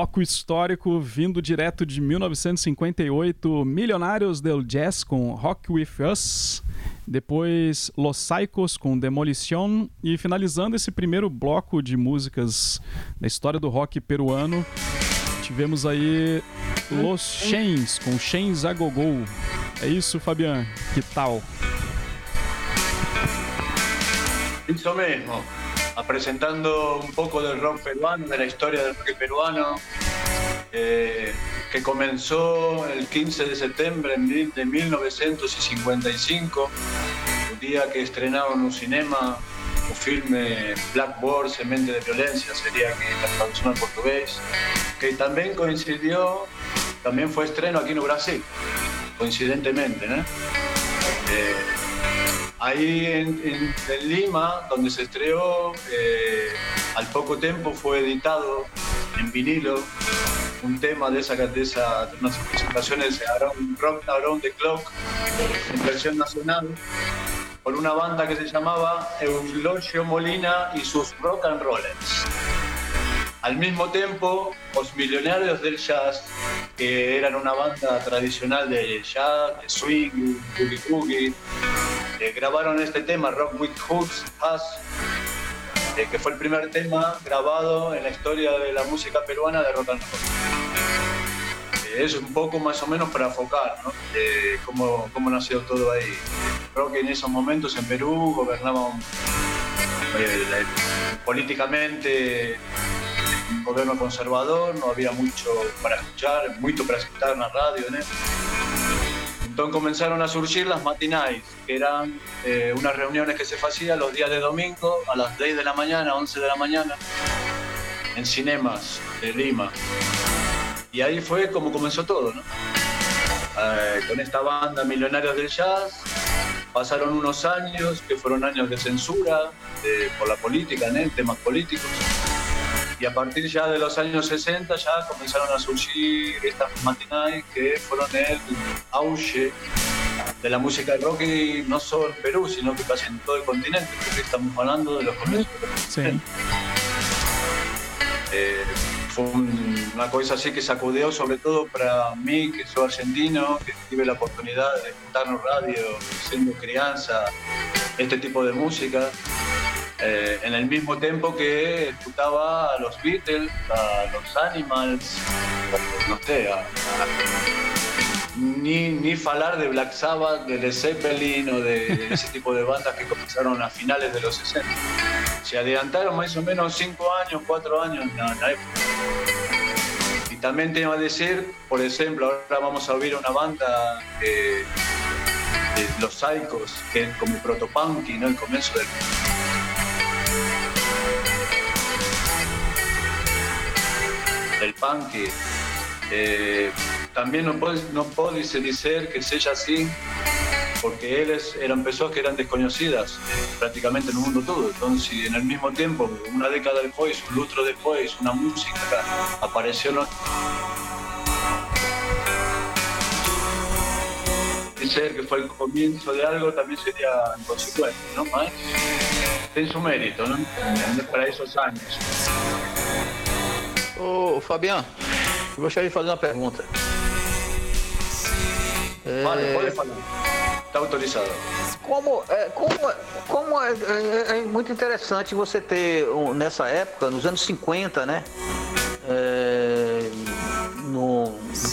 Bloco histórico vindo direto de 1958, Milionários del Jazz com Rock With Us, depois Los Psychos com Demolition e finalizando esse primeiro bloco de músicas da história do rock peruano, tivemos aí Los Chains com Chains a Gogol. É isso, Fabian? Que tal? Eso mismo, presentando un poco del rock peruano, de la historia del rock peruano, eh, que comenzó el 15 de septiembre de 1955, un día que estrenaron un cinema, un filme Blackboard, Semente de Violencia, sería que la traducción al que también coincidió, también fue estreno aquí en Brasil, coincidentemente, ¿no? Eh, Ahí en, Lima, donde se estrenó, eh, al poco tiempo fue editado en vinilo un tema de esa, de esa de unas presentaciones de Around, Rock Around the Clock en versión nacional por una banda que se llamaba Eulogio Molina y sus Rock and Rollers. Al mismo tiempo, los Millonarios del Jazz, que eran una banda tradicional de jazz, de swing, boogie boogie, eh, grabaron este tema, Rock with Hooks, Jazz, eh, que fue el primer tema grabado en la historia de la música peruana de rock and roll. Eh, es un poco más o menos para enfocar ¿no? Eh, cómo, cómo nació todo ahí. Creo que en esos momentos en Perú gobernaba un- la- políticamente un gobierno conservador, no había mucho para escuchar, mucho para escuchar en la radio. ¿no? Entonces comenzaron a surgir las matinais, que eran eh, unas reuniones que se hacían los días de domingo a las 10 de la mañana, 11 de la mañana, en cinemas de Lima. Y ahí fue como comenzó todo, ¿no? Eh, con esta banda Millonarios del Jazz, pasaron unos años que fueron años de censura por la política, ¿no? temas políticos. Y a partir ya de los años 60 ya comenzaron a surgir estas matinales que fueron el auge de la música rock y no solo en Perú, sino que casi en todo el continente, porque estamos hablando de los comienzos eh, fue un- una cosa así que sacudió sobre todo para mí, que soy argentino, que tuve la oportunidad de escuchar en radio siendo crianza, este tipo de música, eh, en el mismo tiempo que escuchaba a los Beatles, a los Animals, no sé, ni, ni hablar de Black Sabbath, de Led Zeppelin o de ese tipo de bandas que comenzaron a finales de los 60 se adelantaron más o menos 5 años, 4 años en la época. También tengo que decir, por ejemplo, ahora vamos a oír una banda de, Los Psychos, que es como protopunky, ¿no? El comienzo del... del punky. Eh, también no puedo, no puedo decir que sea así porque eles eran pessoas que eran desconocidas prácticamente no mundo todo. Entonces, en el mismo tiempo, una década después, un lustro después, una música apareció no Dicer que fue el comienzo de algo también sería inconsecuente, ¿no? Más tiene su mérito, ¿no? Para esos años. Ô, Fabiano, eu gostaria de fazer uma pergunta. É, Vale, pode falar. Está autorizado. Como, é, como, como é, é- é muito interessante você ter, nessa época, nos anos 50, né? é, no,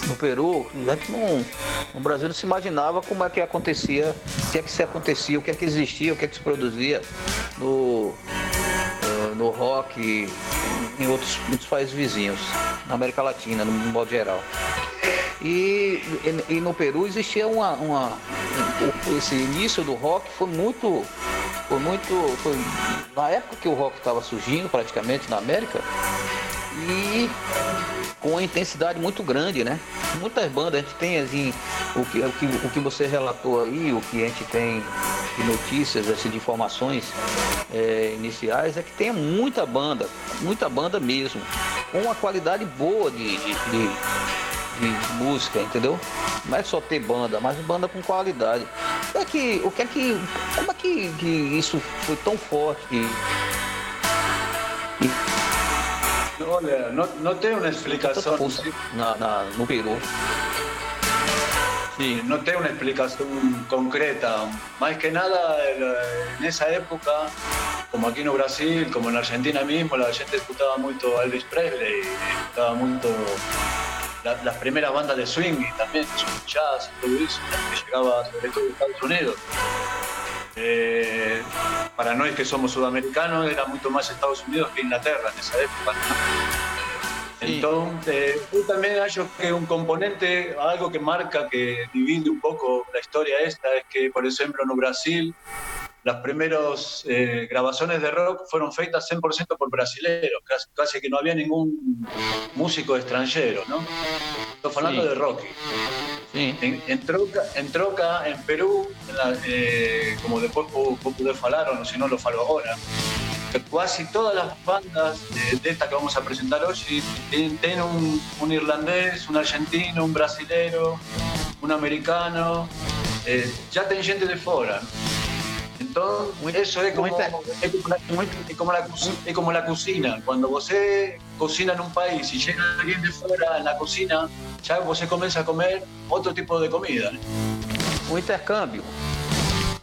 no Peru, não, no Brasil não se imaginava como é que acontecia, o que é que se acontecia, o que é que existia, o que é que se produzia no, no rock em outros, muitos países vizinhos, na América Latina, no modo geral. E, e, e no Peru existia uma, uma um- esse início do rock foi muito foi muito foi na época que o rock estava surgindo praticamente na América e com uma intensidade muito grande, né? Muitas bandas, a gente tem assim, o que, o que, o que você relatou aí, o que a gente tem de notícias, assim, de informações é, iniciais, é que tem muita banda, muita banda mesmo, com uma qualidade boa de, de, de- de música, entendeu? Não é só ter banda, mas banda com qualidade. O que é que, o que, é que como é que, que isso foi tão forte? E, Olha, não, não tem uma explicação. no Peru. Sí, no tengo una explicación concreta. Más que nada, en esa época, como aquí en Brasil, como en Argentina mismo, la gente escuchaba mucho Elvis Presley, escuchaba mucho la- las primeras bandas de swing y también jazz y todo eso, que llegaba sobre todo de Estados Unidos. Eh, para nosotros que somos sudamericanos, era mucho más Estados Unidos que Inglaterra en esa época. Entonces, yo también hallo que un componente, algo que marca, que divide un poco la historia esta, es que, por ejemplo, en Brasil, las primeras eh, grabaciones de rock fueron feitas 100% por brasileños, casi, casi que no había ningún músico extranjero, ¿no? Estoy hablando Sí. de rock. Sim. En, en Troca, en Troca, en Perú, en la- eh, como después vos vos podés falar, o si no lo falo ahora, casi todas las bandas de, de esta que vamos a presentar hoy tienen, tienen un, un irlandés, un argentino, un brasilero, un americano, eh, ya tienen gente de fuera. Entonces, eso es como, muita- es como la, es como la es como la cocina. Cuando você cocina en un país y llega alguien de fuera en la cocina, ya você comienza a comer otro tipo de comida. ¿no? Um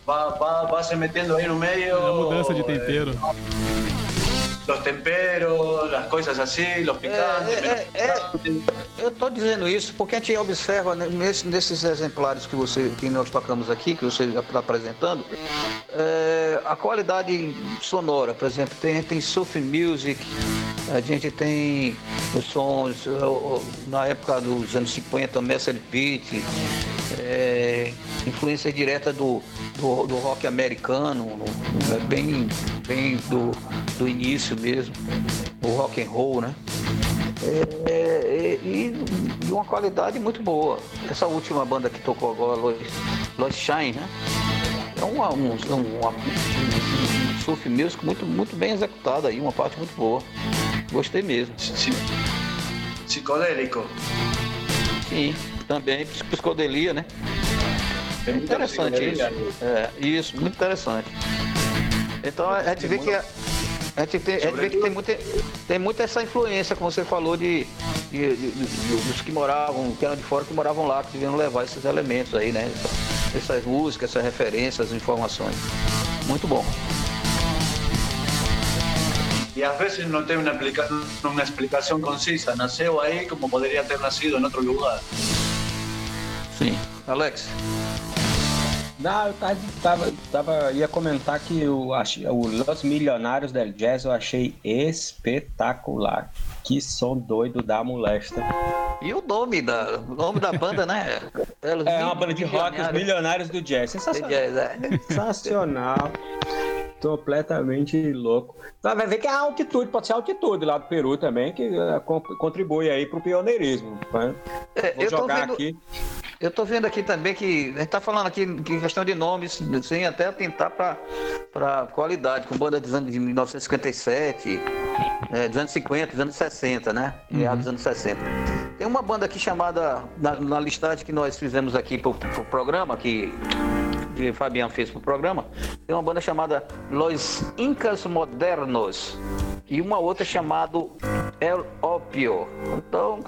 Va, va, va se metiendo ahí en un medio. A mudança de tempero. Los temperos, las cosas así, los picantes. É, é, é, Eu estou dizendo isso porque a gente observa nesse- nesses exemplares que, você, que nós tocamos aqui, que você está apresentando, é, a qualidade sonora, por exemplo, tem, tem surf music, a gente tem os sons, na época dos anos 50, Messer Beat, é, influência direta do, do, do rock americano, é bem, bem do, do início mesmo, o rock and roll, né? É, é, e de uma qualidade muito boa. Essa última banda que tocou agora, Lois, Lois Shine, né? É uma, um, um, uma- um surf music muito, muito bem executado aí, uma parte muito boa. Gostei mesmo. Psicodélico. Sim, também ps- psicodelia, né? É interessante isso. É, isso, muito interessante. Então a gente vê que a, a gente, tem, a gente vê que tem muita, tem muita essa influência, como você falou, de, de- de- de- dos que moravam, que eram de fora, que moravam lá, que vieram levar esses elementos aí, né? Essas músicas, essas referências, informações. Muito bom. Y a veces no tiene una, explica- una explicación concisa. Nació ahí como podría haber nacido en otro lugar. Sim. Alex, Não, eu tava, tava, ia comentar que eu achei, o Los Milionários del Jazz eu achei espetacular. Que som doido da molesta. e o nome da, o nome da banda, né? (laughs) É uma banda de rock, os Milionários do Jazz. Sensacional. É, Sensacional. Completamente louco. Mas vai ver que é a altitude, pode ser a altitude lá do Peru também, que con- contribui aí pro pioneirismo. né? É, Vou jogar vendo- aqui. Eu tô vendo aqui também que a gente tá falando aqui em questão de nomes, sem até atentar para para qualidade, com banda dos anos de 1957, é, dos anos 50, dos anos 60, né? Meados dos anos 60. Tem uma banda aqui chamada, na, na listagem que nós fizemos aqui pro, pro programa, que que o Fabiano fez pro programa, tem uma banda chamada Los Incas Modernos e uma outra chamada El Opio. Então,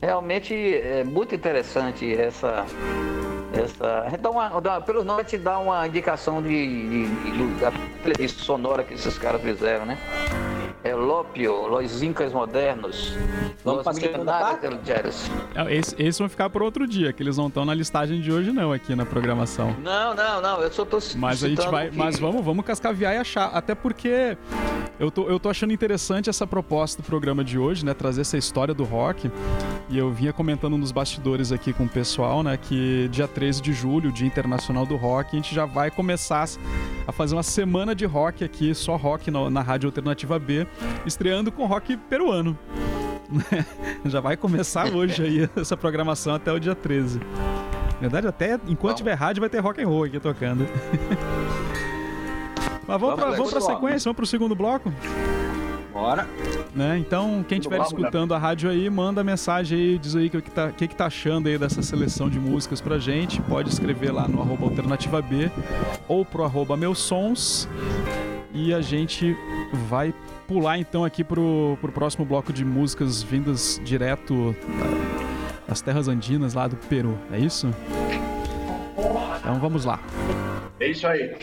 realmente é muito interessante essa. essa dá uma, pelo nome, gente dá uma indicação de, de- de- da sonora que esses caras fizeram, né? El Opio, Los Incas Modernos, Vamos Los Jazz. É, Esse, esses vão ficar para outro dia, que eles não estão na listagem de hoje não aqui na programação. Não, não, não, eu só tô Mas a gente vai, que- mas vamos, vamos cascaviar e achar, até porque eu tô, eu tô achando interessante essa proposta do programa de hoje, né, trazer essa história do rock. E eu vinha comentando nos bastidores aqui com o pessoal, né, que dia 13 de julho, Dia Internacional do Rock, a gente já vai começar a fazer uma semana de rock aqui, só rock na, na Rádio Alternativa B, estreando com rock peruano. (laughs) já vai começar hoje aí (laughs) essa programação até o dia 13. Na verdade, até enquanto tiver rádio vai ter rock and roll aqui tocando. (laughs) Mas vamos, pra, Alex. vamos pra sequência, vamos pro segundo bloco, Bora. né? Então, quem estiver Vamos lá. escutando a rádio aí, manda mensagem aí, diz aí o que, que, tá, que, que tá achando aí dessa seleção de músicas pra gente. Pode escrever lá no arroba alternativa B ou pro arroba meus sons. E a gente vai pular então aqui pro, pro próximo bloco de músicas vindas direto da- das terras andinas lá do Peru, é isso? Então vamos lá. É isso aí.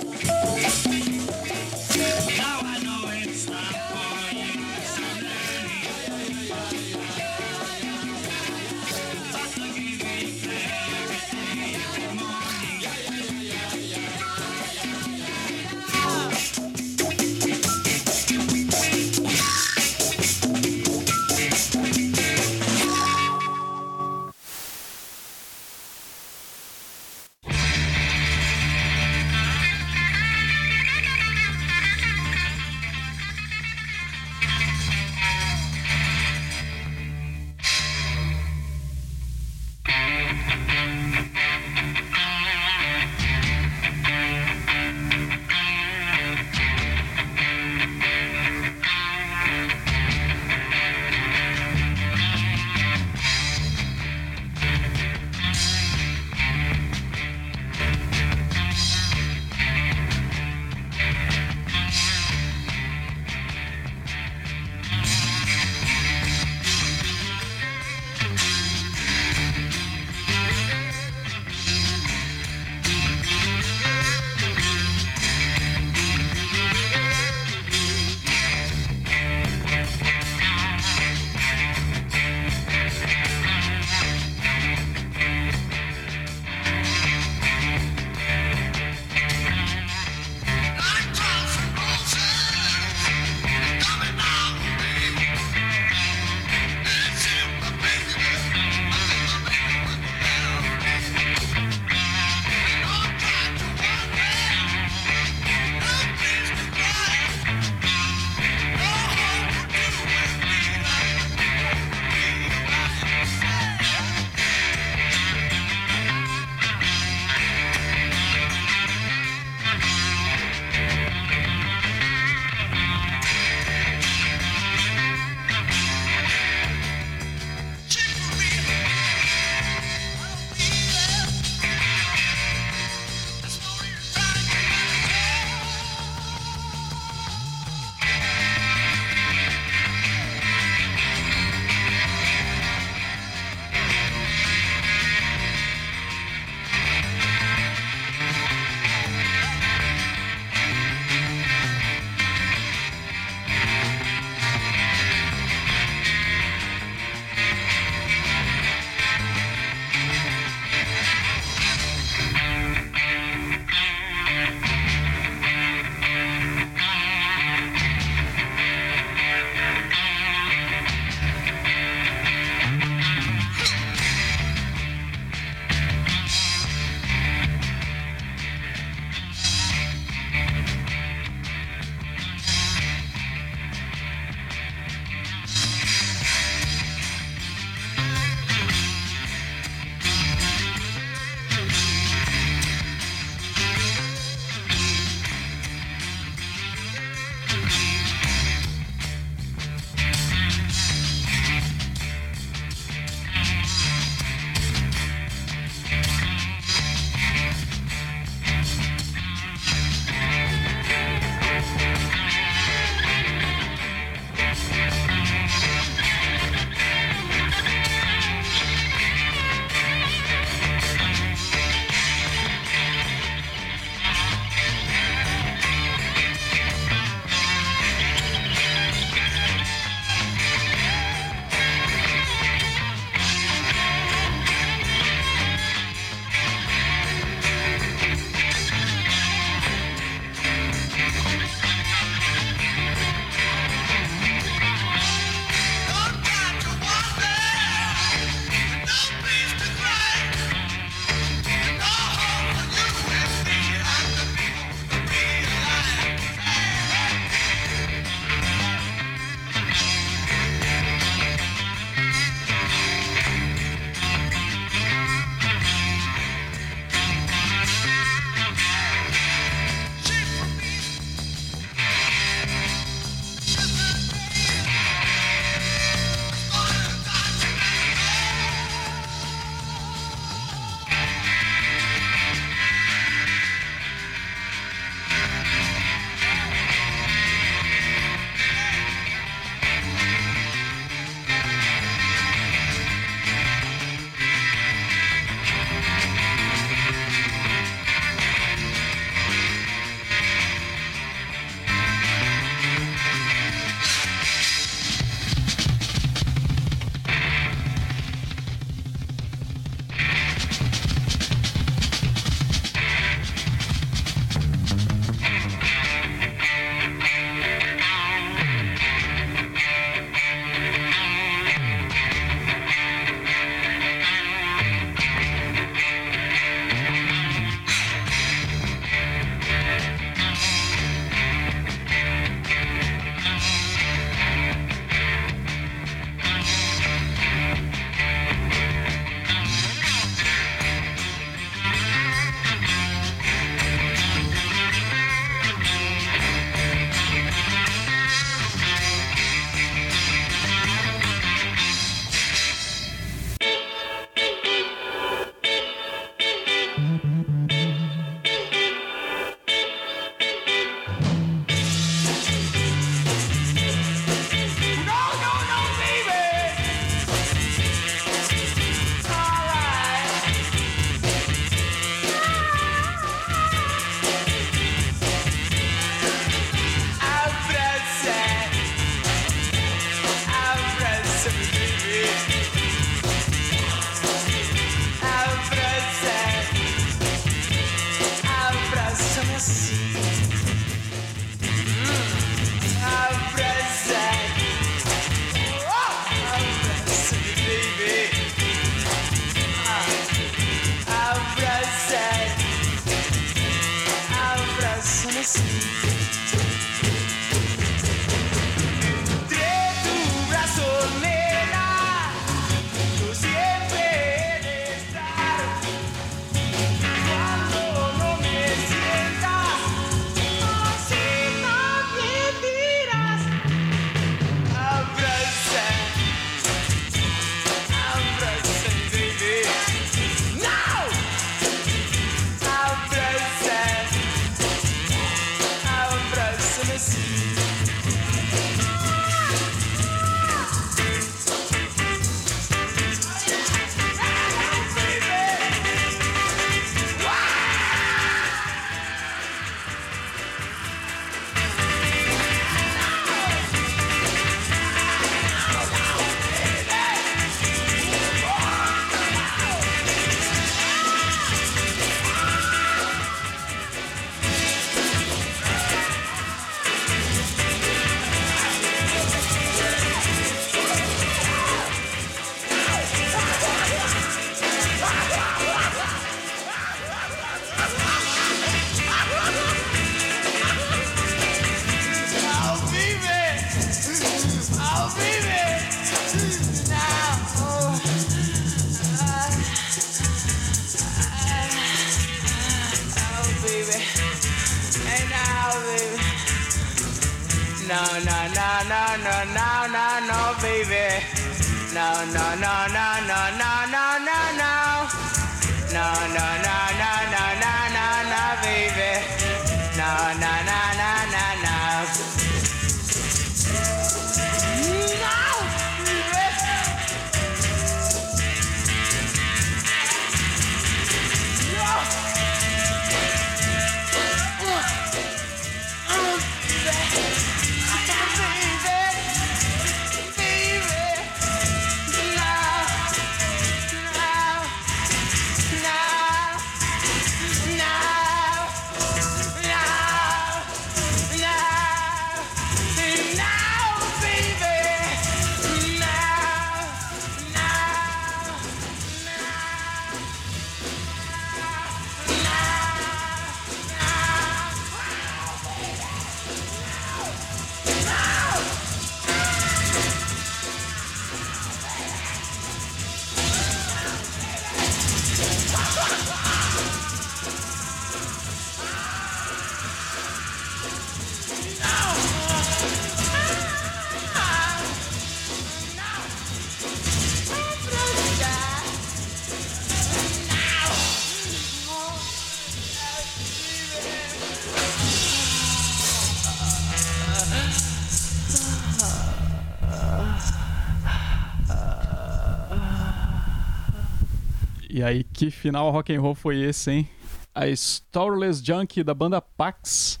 E aí, que final rock and roll foi esse, hein? A Storyless Junk da banda Pax.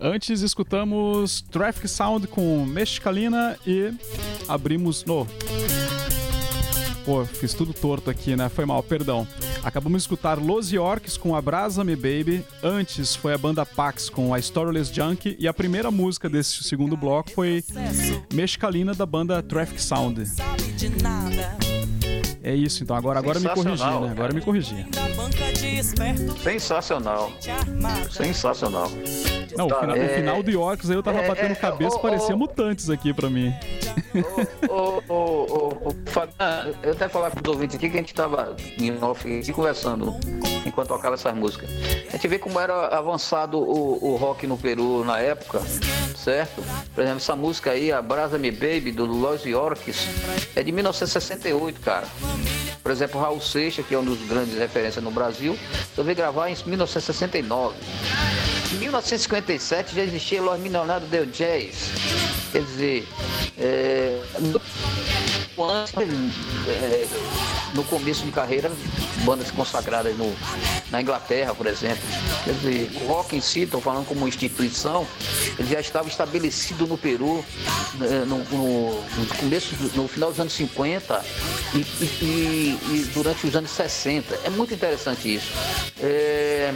Antes escutamos Traffic Sound com Mexicalina e abrimos no. Pô, fiz tudo torto aqui, né? Foi mal, perdão. Acabamos de escutar Los Yorks com Abrasa Me Baby. Antes foi a banda Pax com a Storyless Junk. E a primeira música desse segundo bloco foi Mexicalina da banda Traffic Sound. É isso, então. Agora, agora me corrigi, né? Agora cara. me corrigi. Sensacional. Sensacional. Não, o, final, o É, final do Yorks aí eu tava é, batendo é, cabeça, ô, parecia ô. mutantes aqui pra mim. Ô, eu até falar com os ouvintes aqui que a gente tava em off conversando enquanto tocava essas músicas. A gente vê como era avançado o, o rock no Peru na época, certo? Por exemplo, essa música aí, a Brasa Me Baby, do Los Yorks, é de 1968, cara. Por exemplo, Raul Seixas, que é um dos grandes referências no Brasil, resolveu gravar em 1969. Em 1957 já existia Los Milionários del Jazz. Quer dizer, é, One. uh, no começo de carreira, bandas consagradas no, na Inglaterra, por exemplo. Quer dizer, o rock em si, estou falando como instituição, ele já estava estabelecido no Peru né, no, no- no começo, no final dos anos 50 e, e- e- durante os anos 60. É muito interessante isso. É,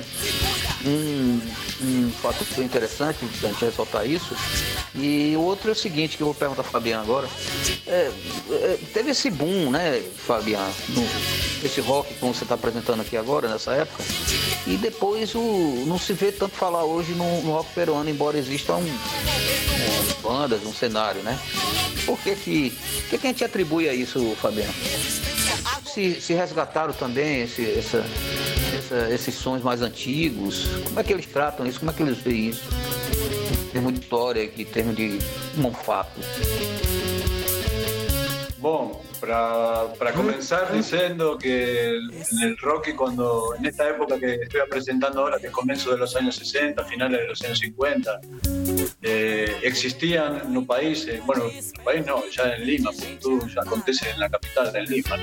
um, um fato interessante a gente ressaltar isso. E o outro é o seguinte, que eu vou perguntar ao Fabiano agora. É, é, teve esse boom, né, Fabiano? No- esse rock como você está apresentando aqui agora, nessa época. E depois o, não se vê tanto falar hoje no, no rock peruano, embora existam é, bandas, um cenário, né? Por que que, que, que a gente atribui a isso, Fabiano? Se, se resgataram também esse, essa, essa- esses sons mais antigos? Como é que eles tratam isso? Como é que eles veem isso? Em termos de história, em termos de um fato. Bueno, para, para comenzar diciendo que en el rock, cuando en esta época que estoy presentando ahora, que es comienzo de los años 60, finales de los años 50, eh, existían en un país, eh, bueno, en un país no, ya en Lima, porque todo ya acontece en la capital, en Lima.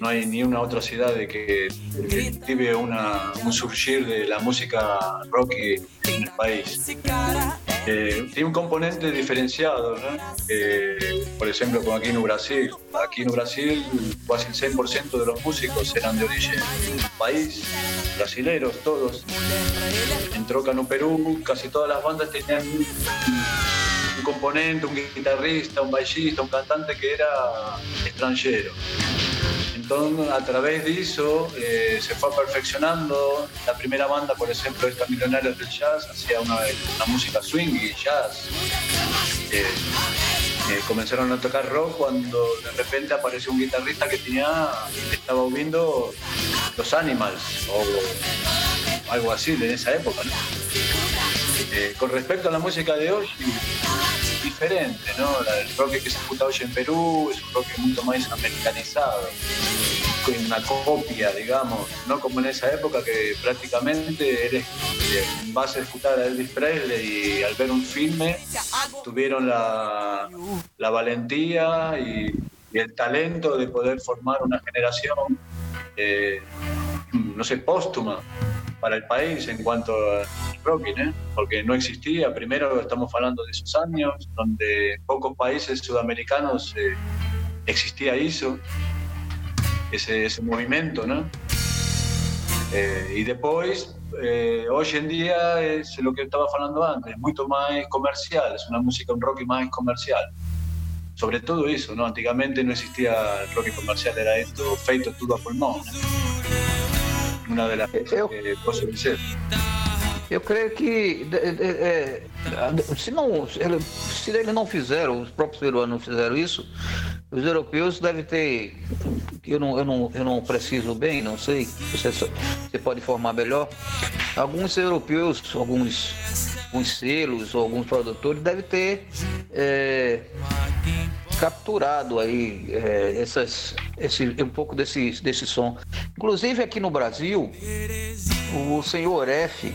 No hay ni una otra ciudad de que, que vive una, un surgir de la música rock en el país. Eh, tiene un componente diferenciado, por ejemplo, como aquí en Brasil. Aquí en Brasil, casi el 100% de los músicos eran de origen país, brasileros, todos. En Troca, no Perú, casi todas las bandas tenían un, componente, un guitarrista, un baixista, un cantante que era extranjero. Entonces, a través de eso eh, se fue perfeccionando. La primera banda, por ejemplo, esta Millonarios del Jazz, hacía una, música swing y jazz. Eh, eh, comenzaron a tocar rock cuando de repente apareció un guitarrista que tenía, estaba viendo los Animals o algo así de esa época. ¿no? Con respecto a la música de hoy, diferente, ¿no? El rock que se escucha hoy en Perú es un rock mucho más americanizado, con una copia, digamos, no como en esa época que prácticamente eres, eh, base a escuchar a Elvis Presley y al ver un filme, tuvieron la, la valentía y, y el talento de poder formar una generación, eh, no sé, póstuma para el país en cuanto al rocking, ¿eh? porque no existía. Primero estamos hablando de esos años donde en pocos países sudamericanos eh, existía eso, ese, ese movimiento, ¿no? Eh, y después, eh, hoy en día es lo que estaba hablando antes, mucho más comercial, es una música, un rock más comercial. Sobre todo eso, ¿no? Antigamente no existía el rock comercial, era esto feito tudo a pulmón. ¿no? Una de las Eu- que posso dizer. Eu creio que de- é, se, não, se ele- se eles não fizeram, os próprios peruanos não fizeram isso, os europeus devem ter. Eu não, eu não, eu não preciso bem, não sei, você, você pode informar melhor. Alguns europeus, alguns, alguns selos, alguns produtores devem ter é, capturado aí é, essas, esse, um pouco desse, desse som. Inclusive aqui no Brasil, o senhor F,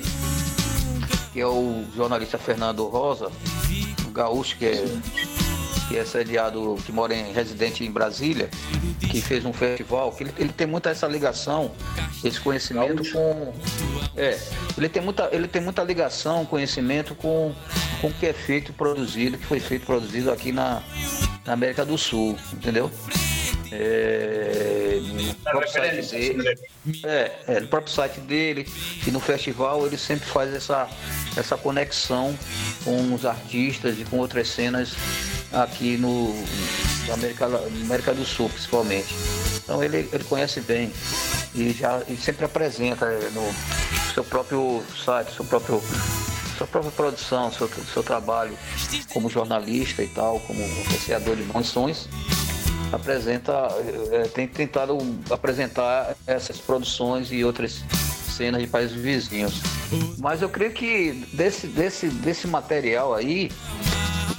que é o jornalista Fernando Rosa, um gaúcho que é, que é sediado, que mora em residente em Brasília, que fez um festival, que ele, ele tem muita essa ligação, esse conhecimento com. É, ele tem muita, ele tem muita ligação, conhecimento com, com o que é feito produzido, que foi feito produzido aqui na, na América do Sul, entendeu? É, no próprio site referencia. dele. É, é, no próprio site dele e no festival ele sempre faz essa, essa conexão com os artistas e com outras cenas aqui no na América, América do Sul principalmente. Então ele, ele conhece bem e já e sempre apresenta é, no seu próprio site, seu próprio sua própria produção, seu, seu trabalho como jornalista e tal, como apreciador de sons apresenta, eh, tem tentado apresentar essas produções e outras cenas de países vizinhos. Mas eu creio que desse, desse, desse material aí,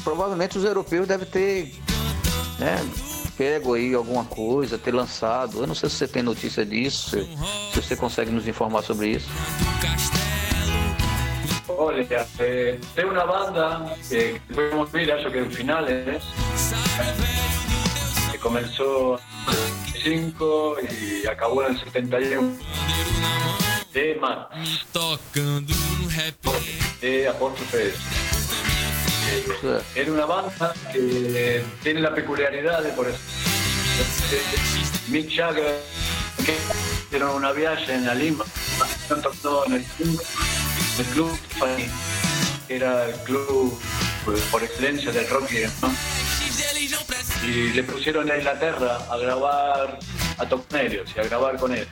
provavelmente os europeus devem ter né, pego aí alguma coisa, ter lançado. Eu não sei se você tem notícia disso, se você consegue nos informar sobre isso. Eh, tem uma banda que podemos ver, acho que en finales, que comenzó en el 75 y acabó en el 71. De Max, de apóstrofe. Eh, Era una banda que tiene la peculiaridad de, por ejemplo, Mick Jagger, que hicieron una viaje en la Lima, tocó en el club, el club que era el club pues, por excelencia del rock, ¿no? Y le pusieron a Inglaterra a grabar a Tocnerios y a grabar con ellos.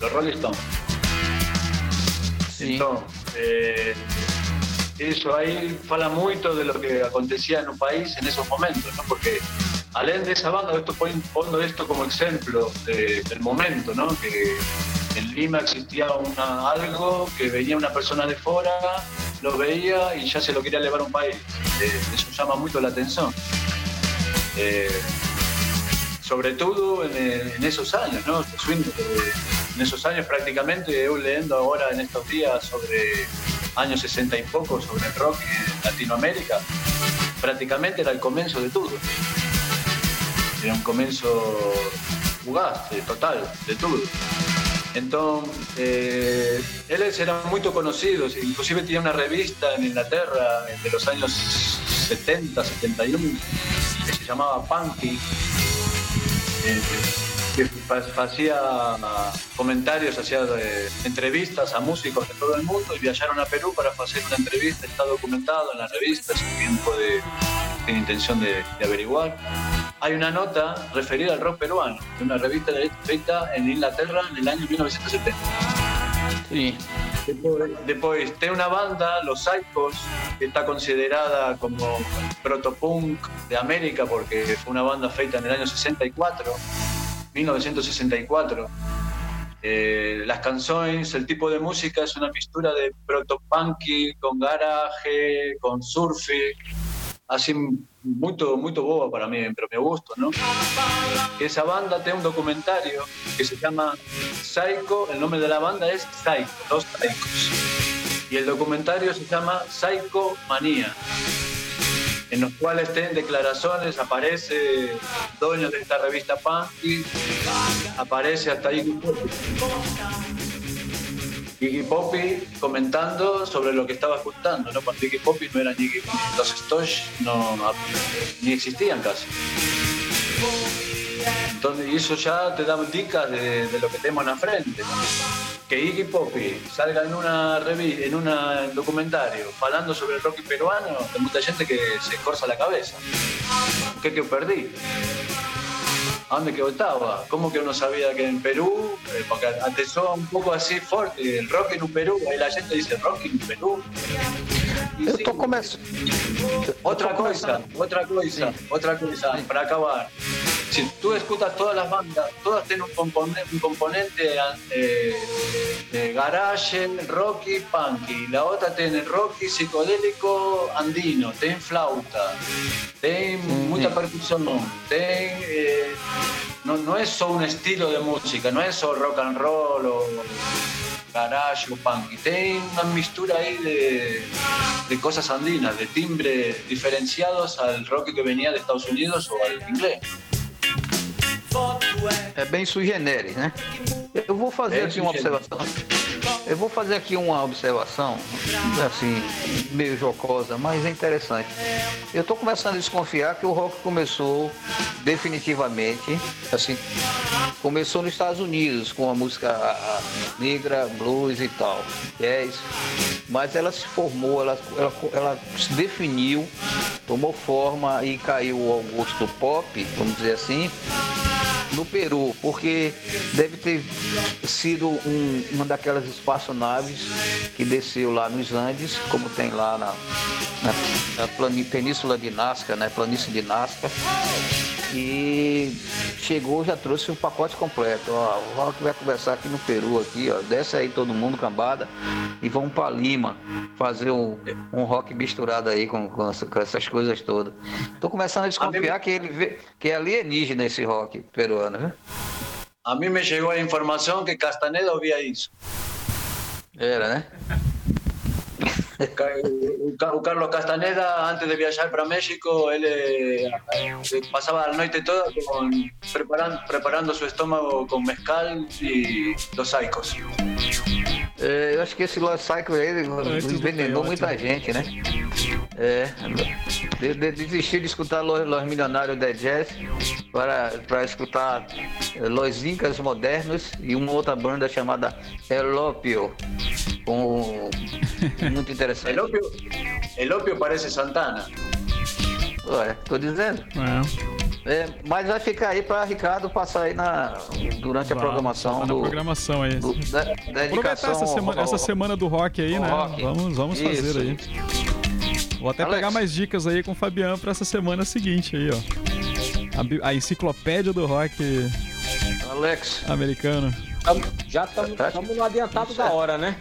Los Rolling Stones. Então, eh, isso aí fala muito de lo que acontecia no país en esos momentos, ¿no? Porque além de esa banda, esto pon- pondo esto como ejemplo de- del momento, ¿no? Que en Lima existía algo que venía una persona de fuera, lo veía y ya se lo quería llevar a un país. Eh, eso llama mucho la atención. Eh, sobre todo en, esos años, ¿no? Eh, En esos años prácticamente, eu leyendo ahora en estos días sobre años 60 y poco, sobre el rock en Latinoamérica, prácticamente era el comienzo de todo. Era un comienzo fugaz, eh, total, de todo. Entonces, eh, eles eran muy conocidos, inclusive tenía una revista en Inglaterra de los años 70, 71, que se llamaba Punky, eh, que fa- hacía comentarios, hacía eh, entrevistas a músicos de todo el mundo y viajaron a Perú para hacer una entrevista, está documentado en la revista, si alguien puede, tiene intención de, de averiguar. Hay una nota referida al rock peruano, de una revista escrita en Inglaterra en el año 1970. Sim. Después, después tem una banda, Los Psychos, que está considerada como protopunk de América porque fue una banda feita en el año 64, 1964. Eh, las canciones, el tipo de música es una mixtura de proto-punky con garaje, con surfi, así muy, muy boba para mí, pero me gusta, ¿no? Esa banda tiene un documentario que se llama Psycho, el nombre de la banda es Psycho, Los Psychos. Y el documentario se llama Psycho Manía, en los cuales tienen declaraciones, aparece dueño de esta revista Punky, aparece hasta Poppy. Iggy Poppy comentando sobre lo que estaba escuchando, ¿no? Cuando Iggy Poppy no eran Iggy los Stosh no, ni existían casi. Entonces, y eso ya te da dicas de, de lo que tenemos en la frente. Que Iggy Poppy salga en una revista, en un documentario, hablando sobre el rock peruano, hay mucha gente que se corza la cabeza. ¿Qué que perdí? ¿A dónde que estaba? ¿Cómo que uno sabía que en Perú? Eh, porque antes un poco así fuerte, el rock en un Perú, ahí la gente dice rock en un Perú. Tô começando. otra cosa, otra cosa, otra cosa, para acabar. Si tú escuchas todas las bandas, todas tienen un componente, un componente eh, de garage, rock y punky. La otra tiene rock y psicodélico andino, tiene flauta, tiene mucha percusión, tiene, eh, no, no es solo un estilo de música, no es solo rock and roll o garage o punky. Tiene una mixtura ahí de, de cosas andinas, de timbres diferenciados al rock que venía de Estados Unidos o al inglés. É bem sui generis, né? Eu vou fazer Bem aqui uma observação. Eu vou fazer aqui uma observação, assim, meio jocosa, mas é interessante. Eu tô começando a desconfiar que o rock começou definitivamente, assim, começou nos Estados Unidos com a música negra, blues e tal, jazz, mas ela se formou, ela, ela, ela se definiu, tomou forma e caiu ao gosto pop, vamos dizer assim, no Peru, porque deve ter sido um- uma daquelas espaçonaves que desceu lá nos Andes, como tem lá na, na, na Península de Nazca, né? Planície de Nazca. E chegou, já trouxe o pacote completo. Ó, o Rock vai conversar aqui no Peru, aqui, ó. Desce aí todo mundo, cambada, e vamos para Lima fazer um, um rock misturado aí com, com com essas coisas todas. Tô começando a desconfiar que ele vê, que é alienígena esse rock peruano, viu? A mí me llegó la información que Castaneda oía eso. Era, Ca- o Carlos Castaneda, antes de viajar para México, él eh, eh, pasaba la noche toda con, preparando, preparando su estómago con mezcal y los saicos. É, eu acho que esse Lost Cycle aí envenenou muita gente, né? É, de, de, desistir de escutar Los, Los Milionários de Jazz para, para escutar eh, Los Incas Modernos e uma outra banda chamada Elopio. Com, (laughs) muito interessante. El opio, el opio parece Santana. Ué, tô dizendo. É. É, mas vai ficar aí para Ricardo passar aí na, durante a programação tá na do, programação aí. do- da, da Aproveitar essa semana, essa semana do rock aí, né? rock. Vamos, vamos Isso. fazer aí. Vou até Alex. pegar mais dicas aí com o Fabiano pra essa semana seguinte aí, ó. A, a enciclopédia do rock Alex, americano. Tamo- já estamos no adiantado da hora, né?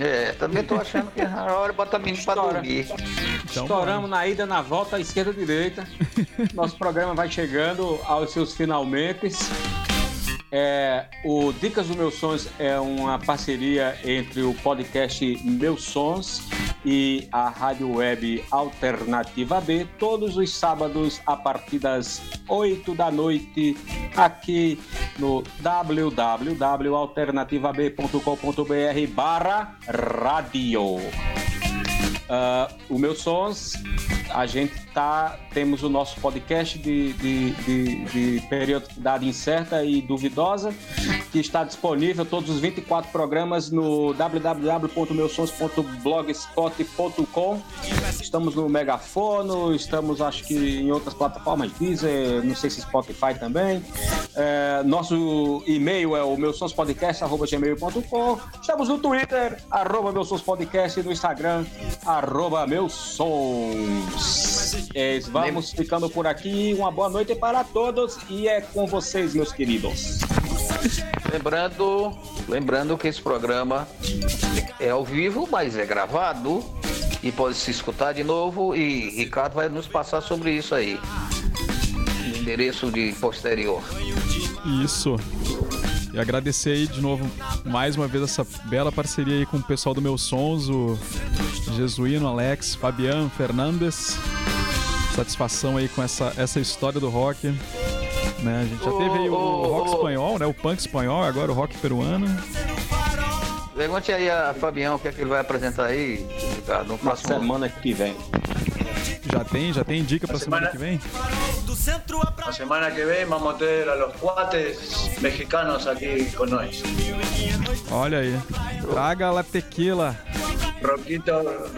é, também tô achando que é a hora de botar menino pra dormir. Então, Estouramos na ida, na volta, esquerda, direita. (laughs) Nosso programa vai chegando aos seus finalmente. É, o Dicas dos Meus Sons é uma parceria entre o podcast Meus Sons e a rádio web Alternativa B, todos os sábados a partir das 8 da noite, aqui no www.alternativab.com.br barra rádio. Ah, o Meus Sons, a gente tá, temos o nosso podcast de, de, de, de periodicidade incerta e duvidosa, que está disponível todos os 24 programas no www.meusons.blogspot.com. Estamos no Megafono, estamos acho que em outras plataformas, Deezer, não sei se Spotify também. É, nosso e-mail é o meusonspodcast.gmail.com. Estamos no Twitter, arroba meusonspodcast, e no Instagram, arroba meusons. É, vamos ficando por aqui. Uma boa noite para todos e é com vocês, meus queridos. Lembrando, lembrando que esse programa é ao vivo, mas é gravado e pode se escutar de novo e Ricardo vai nos passar sobre isso aí. No endereço de posterior. Isso. E agradecer aí de novo, mais uma vez, essa bela parceria aí com o pessoal do Meus Sons, o Jesuíno, Alex, Fabiano, Fernandes. Satisfação aí com essa, essa história do rock. Né? A gente já teve aí o, o rock espanhol, né? O punk espanhol, agora o rock peruano. Pergunte aí a Fabião o que é que ele vai apresentar aí, Ricardo, no Na próximo semana que vem. Já tem, já tem dica pra semana que vem? La semana que viene vamos a tener a los cuates mexicanos aquí con nosotros. Olha aí. Traga la tequila. Roquito,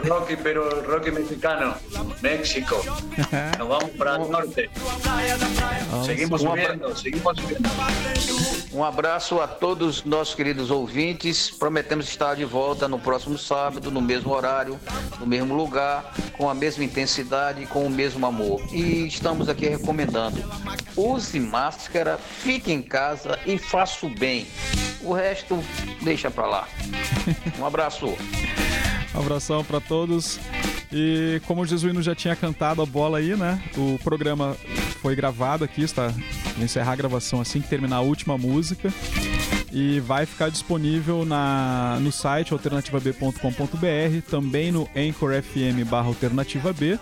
Rocky, pero Rocky mexicano, México. (laughs) Nos vamos para el norte. Seguimos subiendo, seguimos subiendo. Um abraço a todos nossos queridos ouvintes. Prometemos estar de volta no próximo sábado, no mesmo horário, no mesmo lugar, com a mesma intensidade com o mesmo amor. E estamos aqui recomendando: use máscara, fique em casa e faça o bem. O resto, deixa pra lá. (laughs) Um abraço. Abração pra todos. E como o Jesuíno já tinha cantado a bola aí, né? O programa foi gravado aqui, está vou encerrar a gravação assim que terminar a última música. E vai ficar disponível na, no site alternativab.com.br, também no Anchor FM barra Alternativa B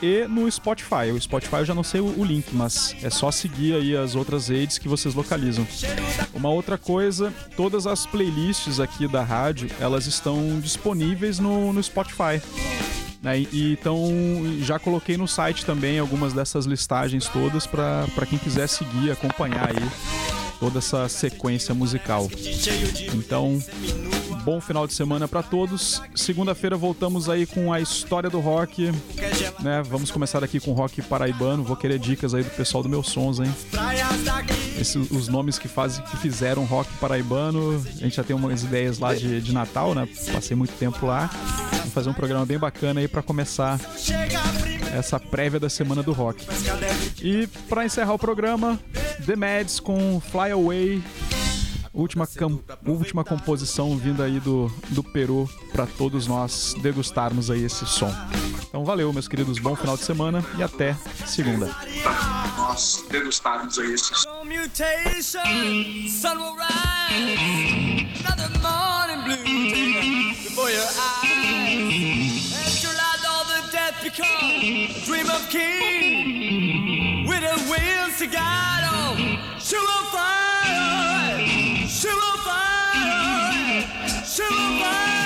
e no Spotify. O Spotify eu já não sei o, o link, mas é só seguir aí as outras redes que vocês localizam. Uma outra coisa, todas as playlists aqui da rádio, elas estão disponíveis no, no Spotify. Né? E, então já coloquei no site também algumas dessas listagens todas para quem quiser seguir, acompanhar aí toda essa sequência musical. Então, bom final de semana para todos. Segunda-feira voltamos aí com a história do rock, né? Vamos começar aqui com rock paraibano. Vou querer dicas aí do pessoal do meus sons, hein? Esses, os nomes que fazem, que fizeram rock paraibano. A gente já tem umas ideias lá de, de Natal, né? Passei muito tempo lá. Vamos fazer um programa bem bacana aí para começar essa prévia da semana do rock. E para encerrar o programa, The Mads com Fly Away. Última, cam- última composição vinda aí do, do Peru para todos nós degustarmos aí esse som. Então valeu, meus queridos, bom final de semana e até segunda. Nós degustarmos aí become a dream of king. wheels to guide on. Shoot a fire, shoot fire, shoot fire.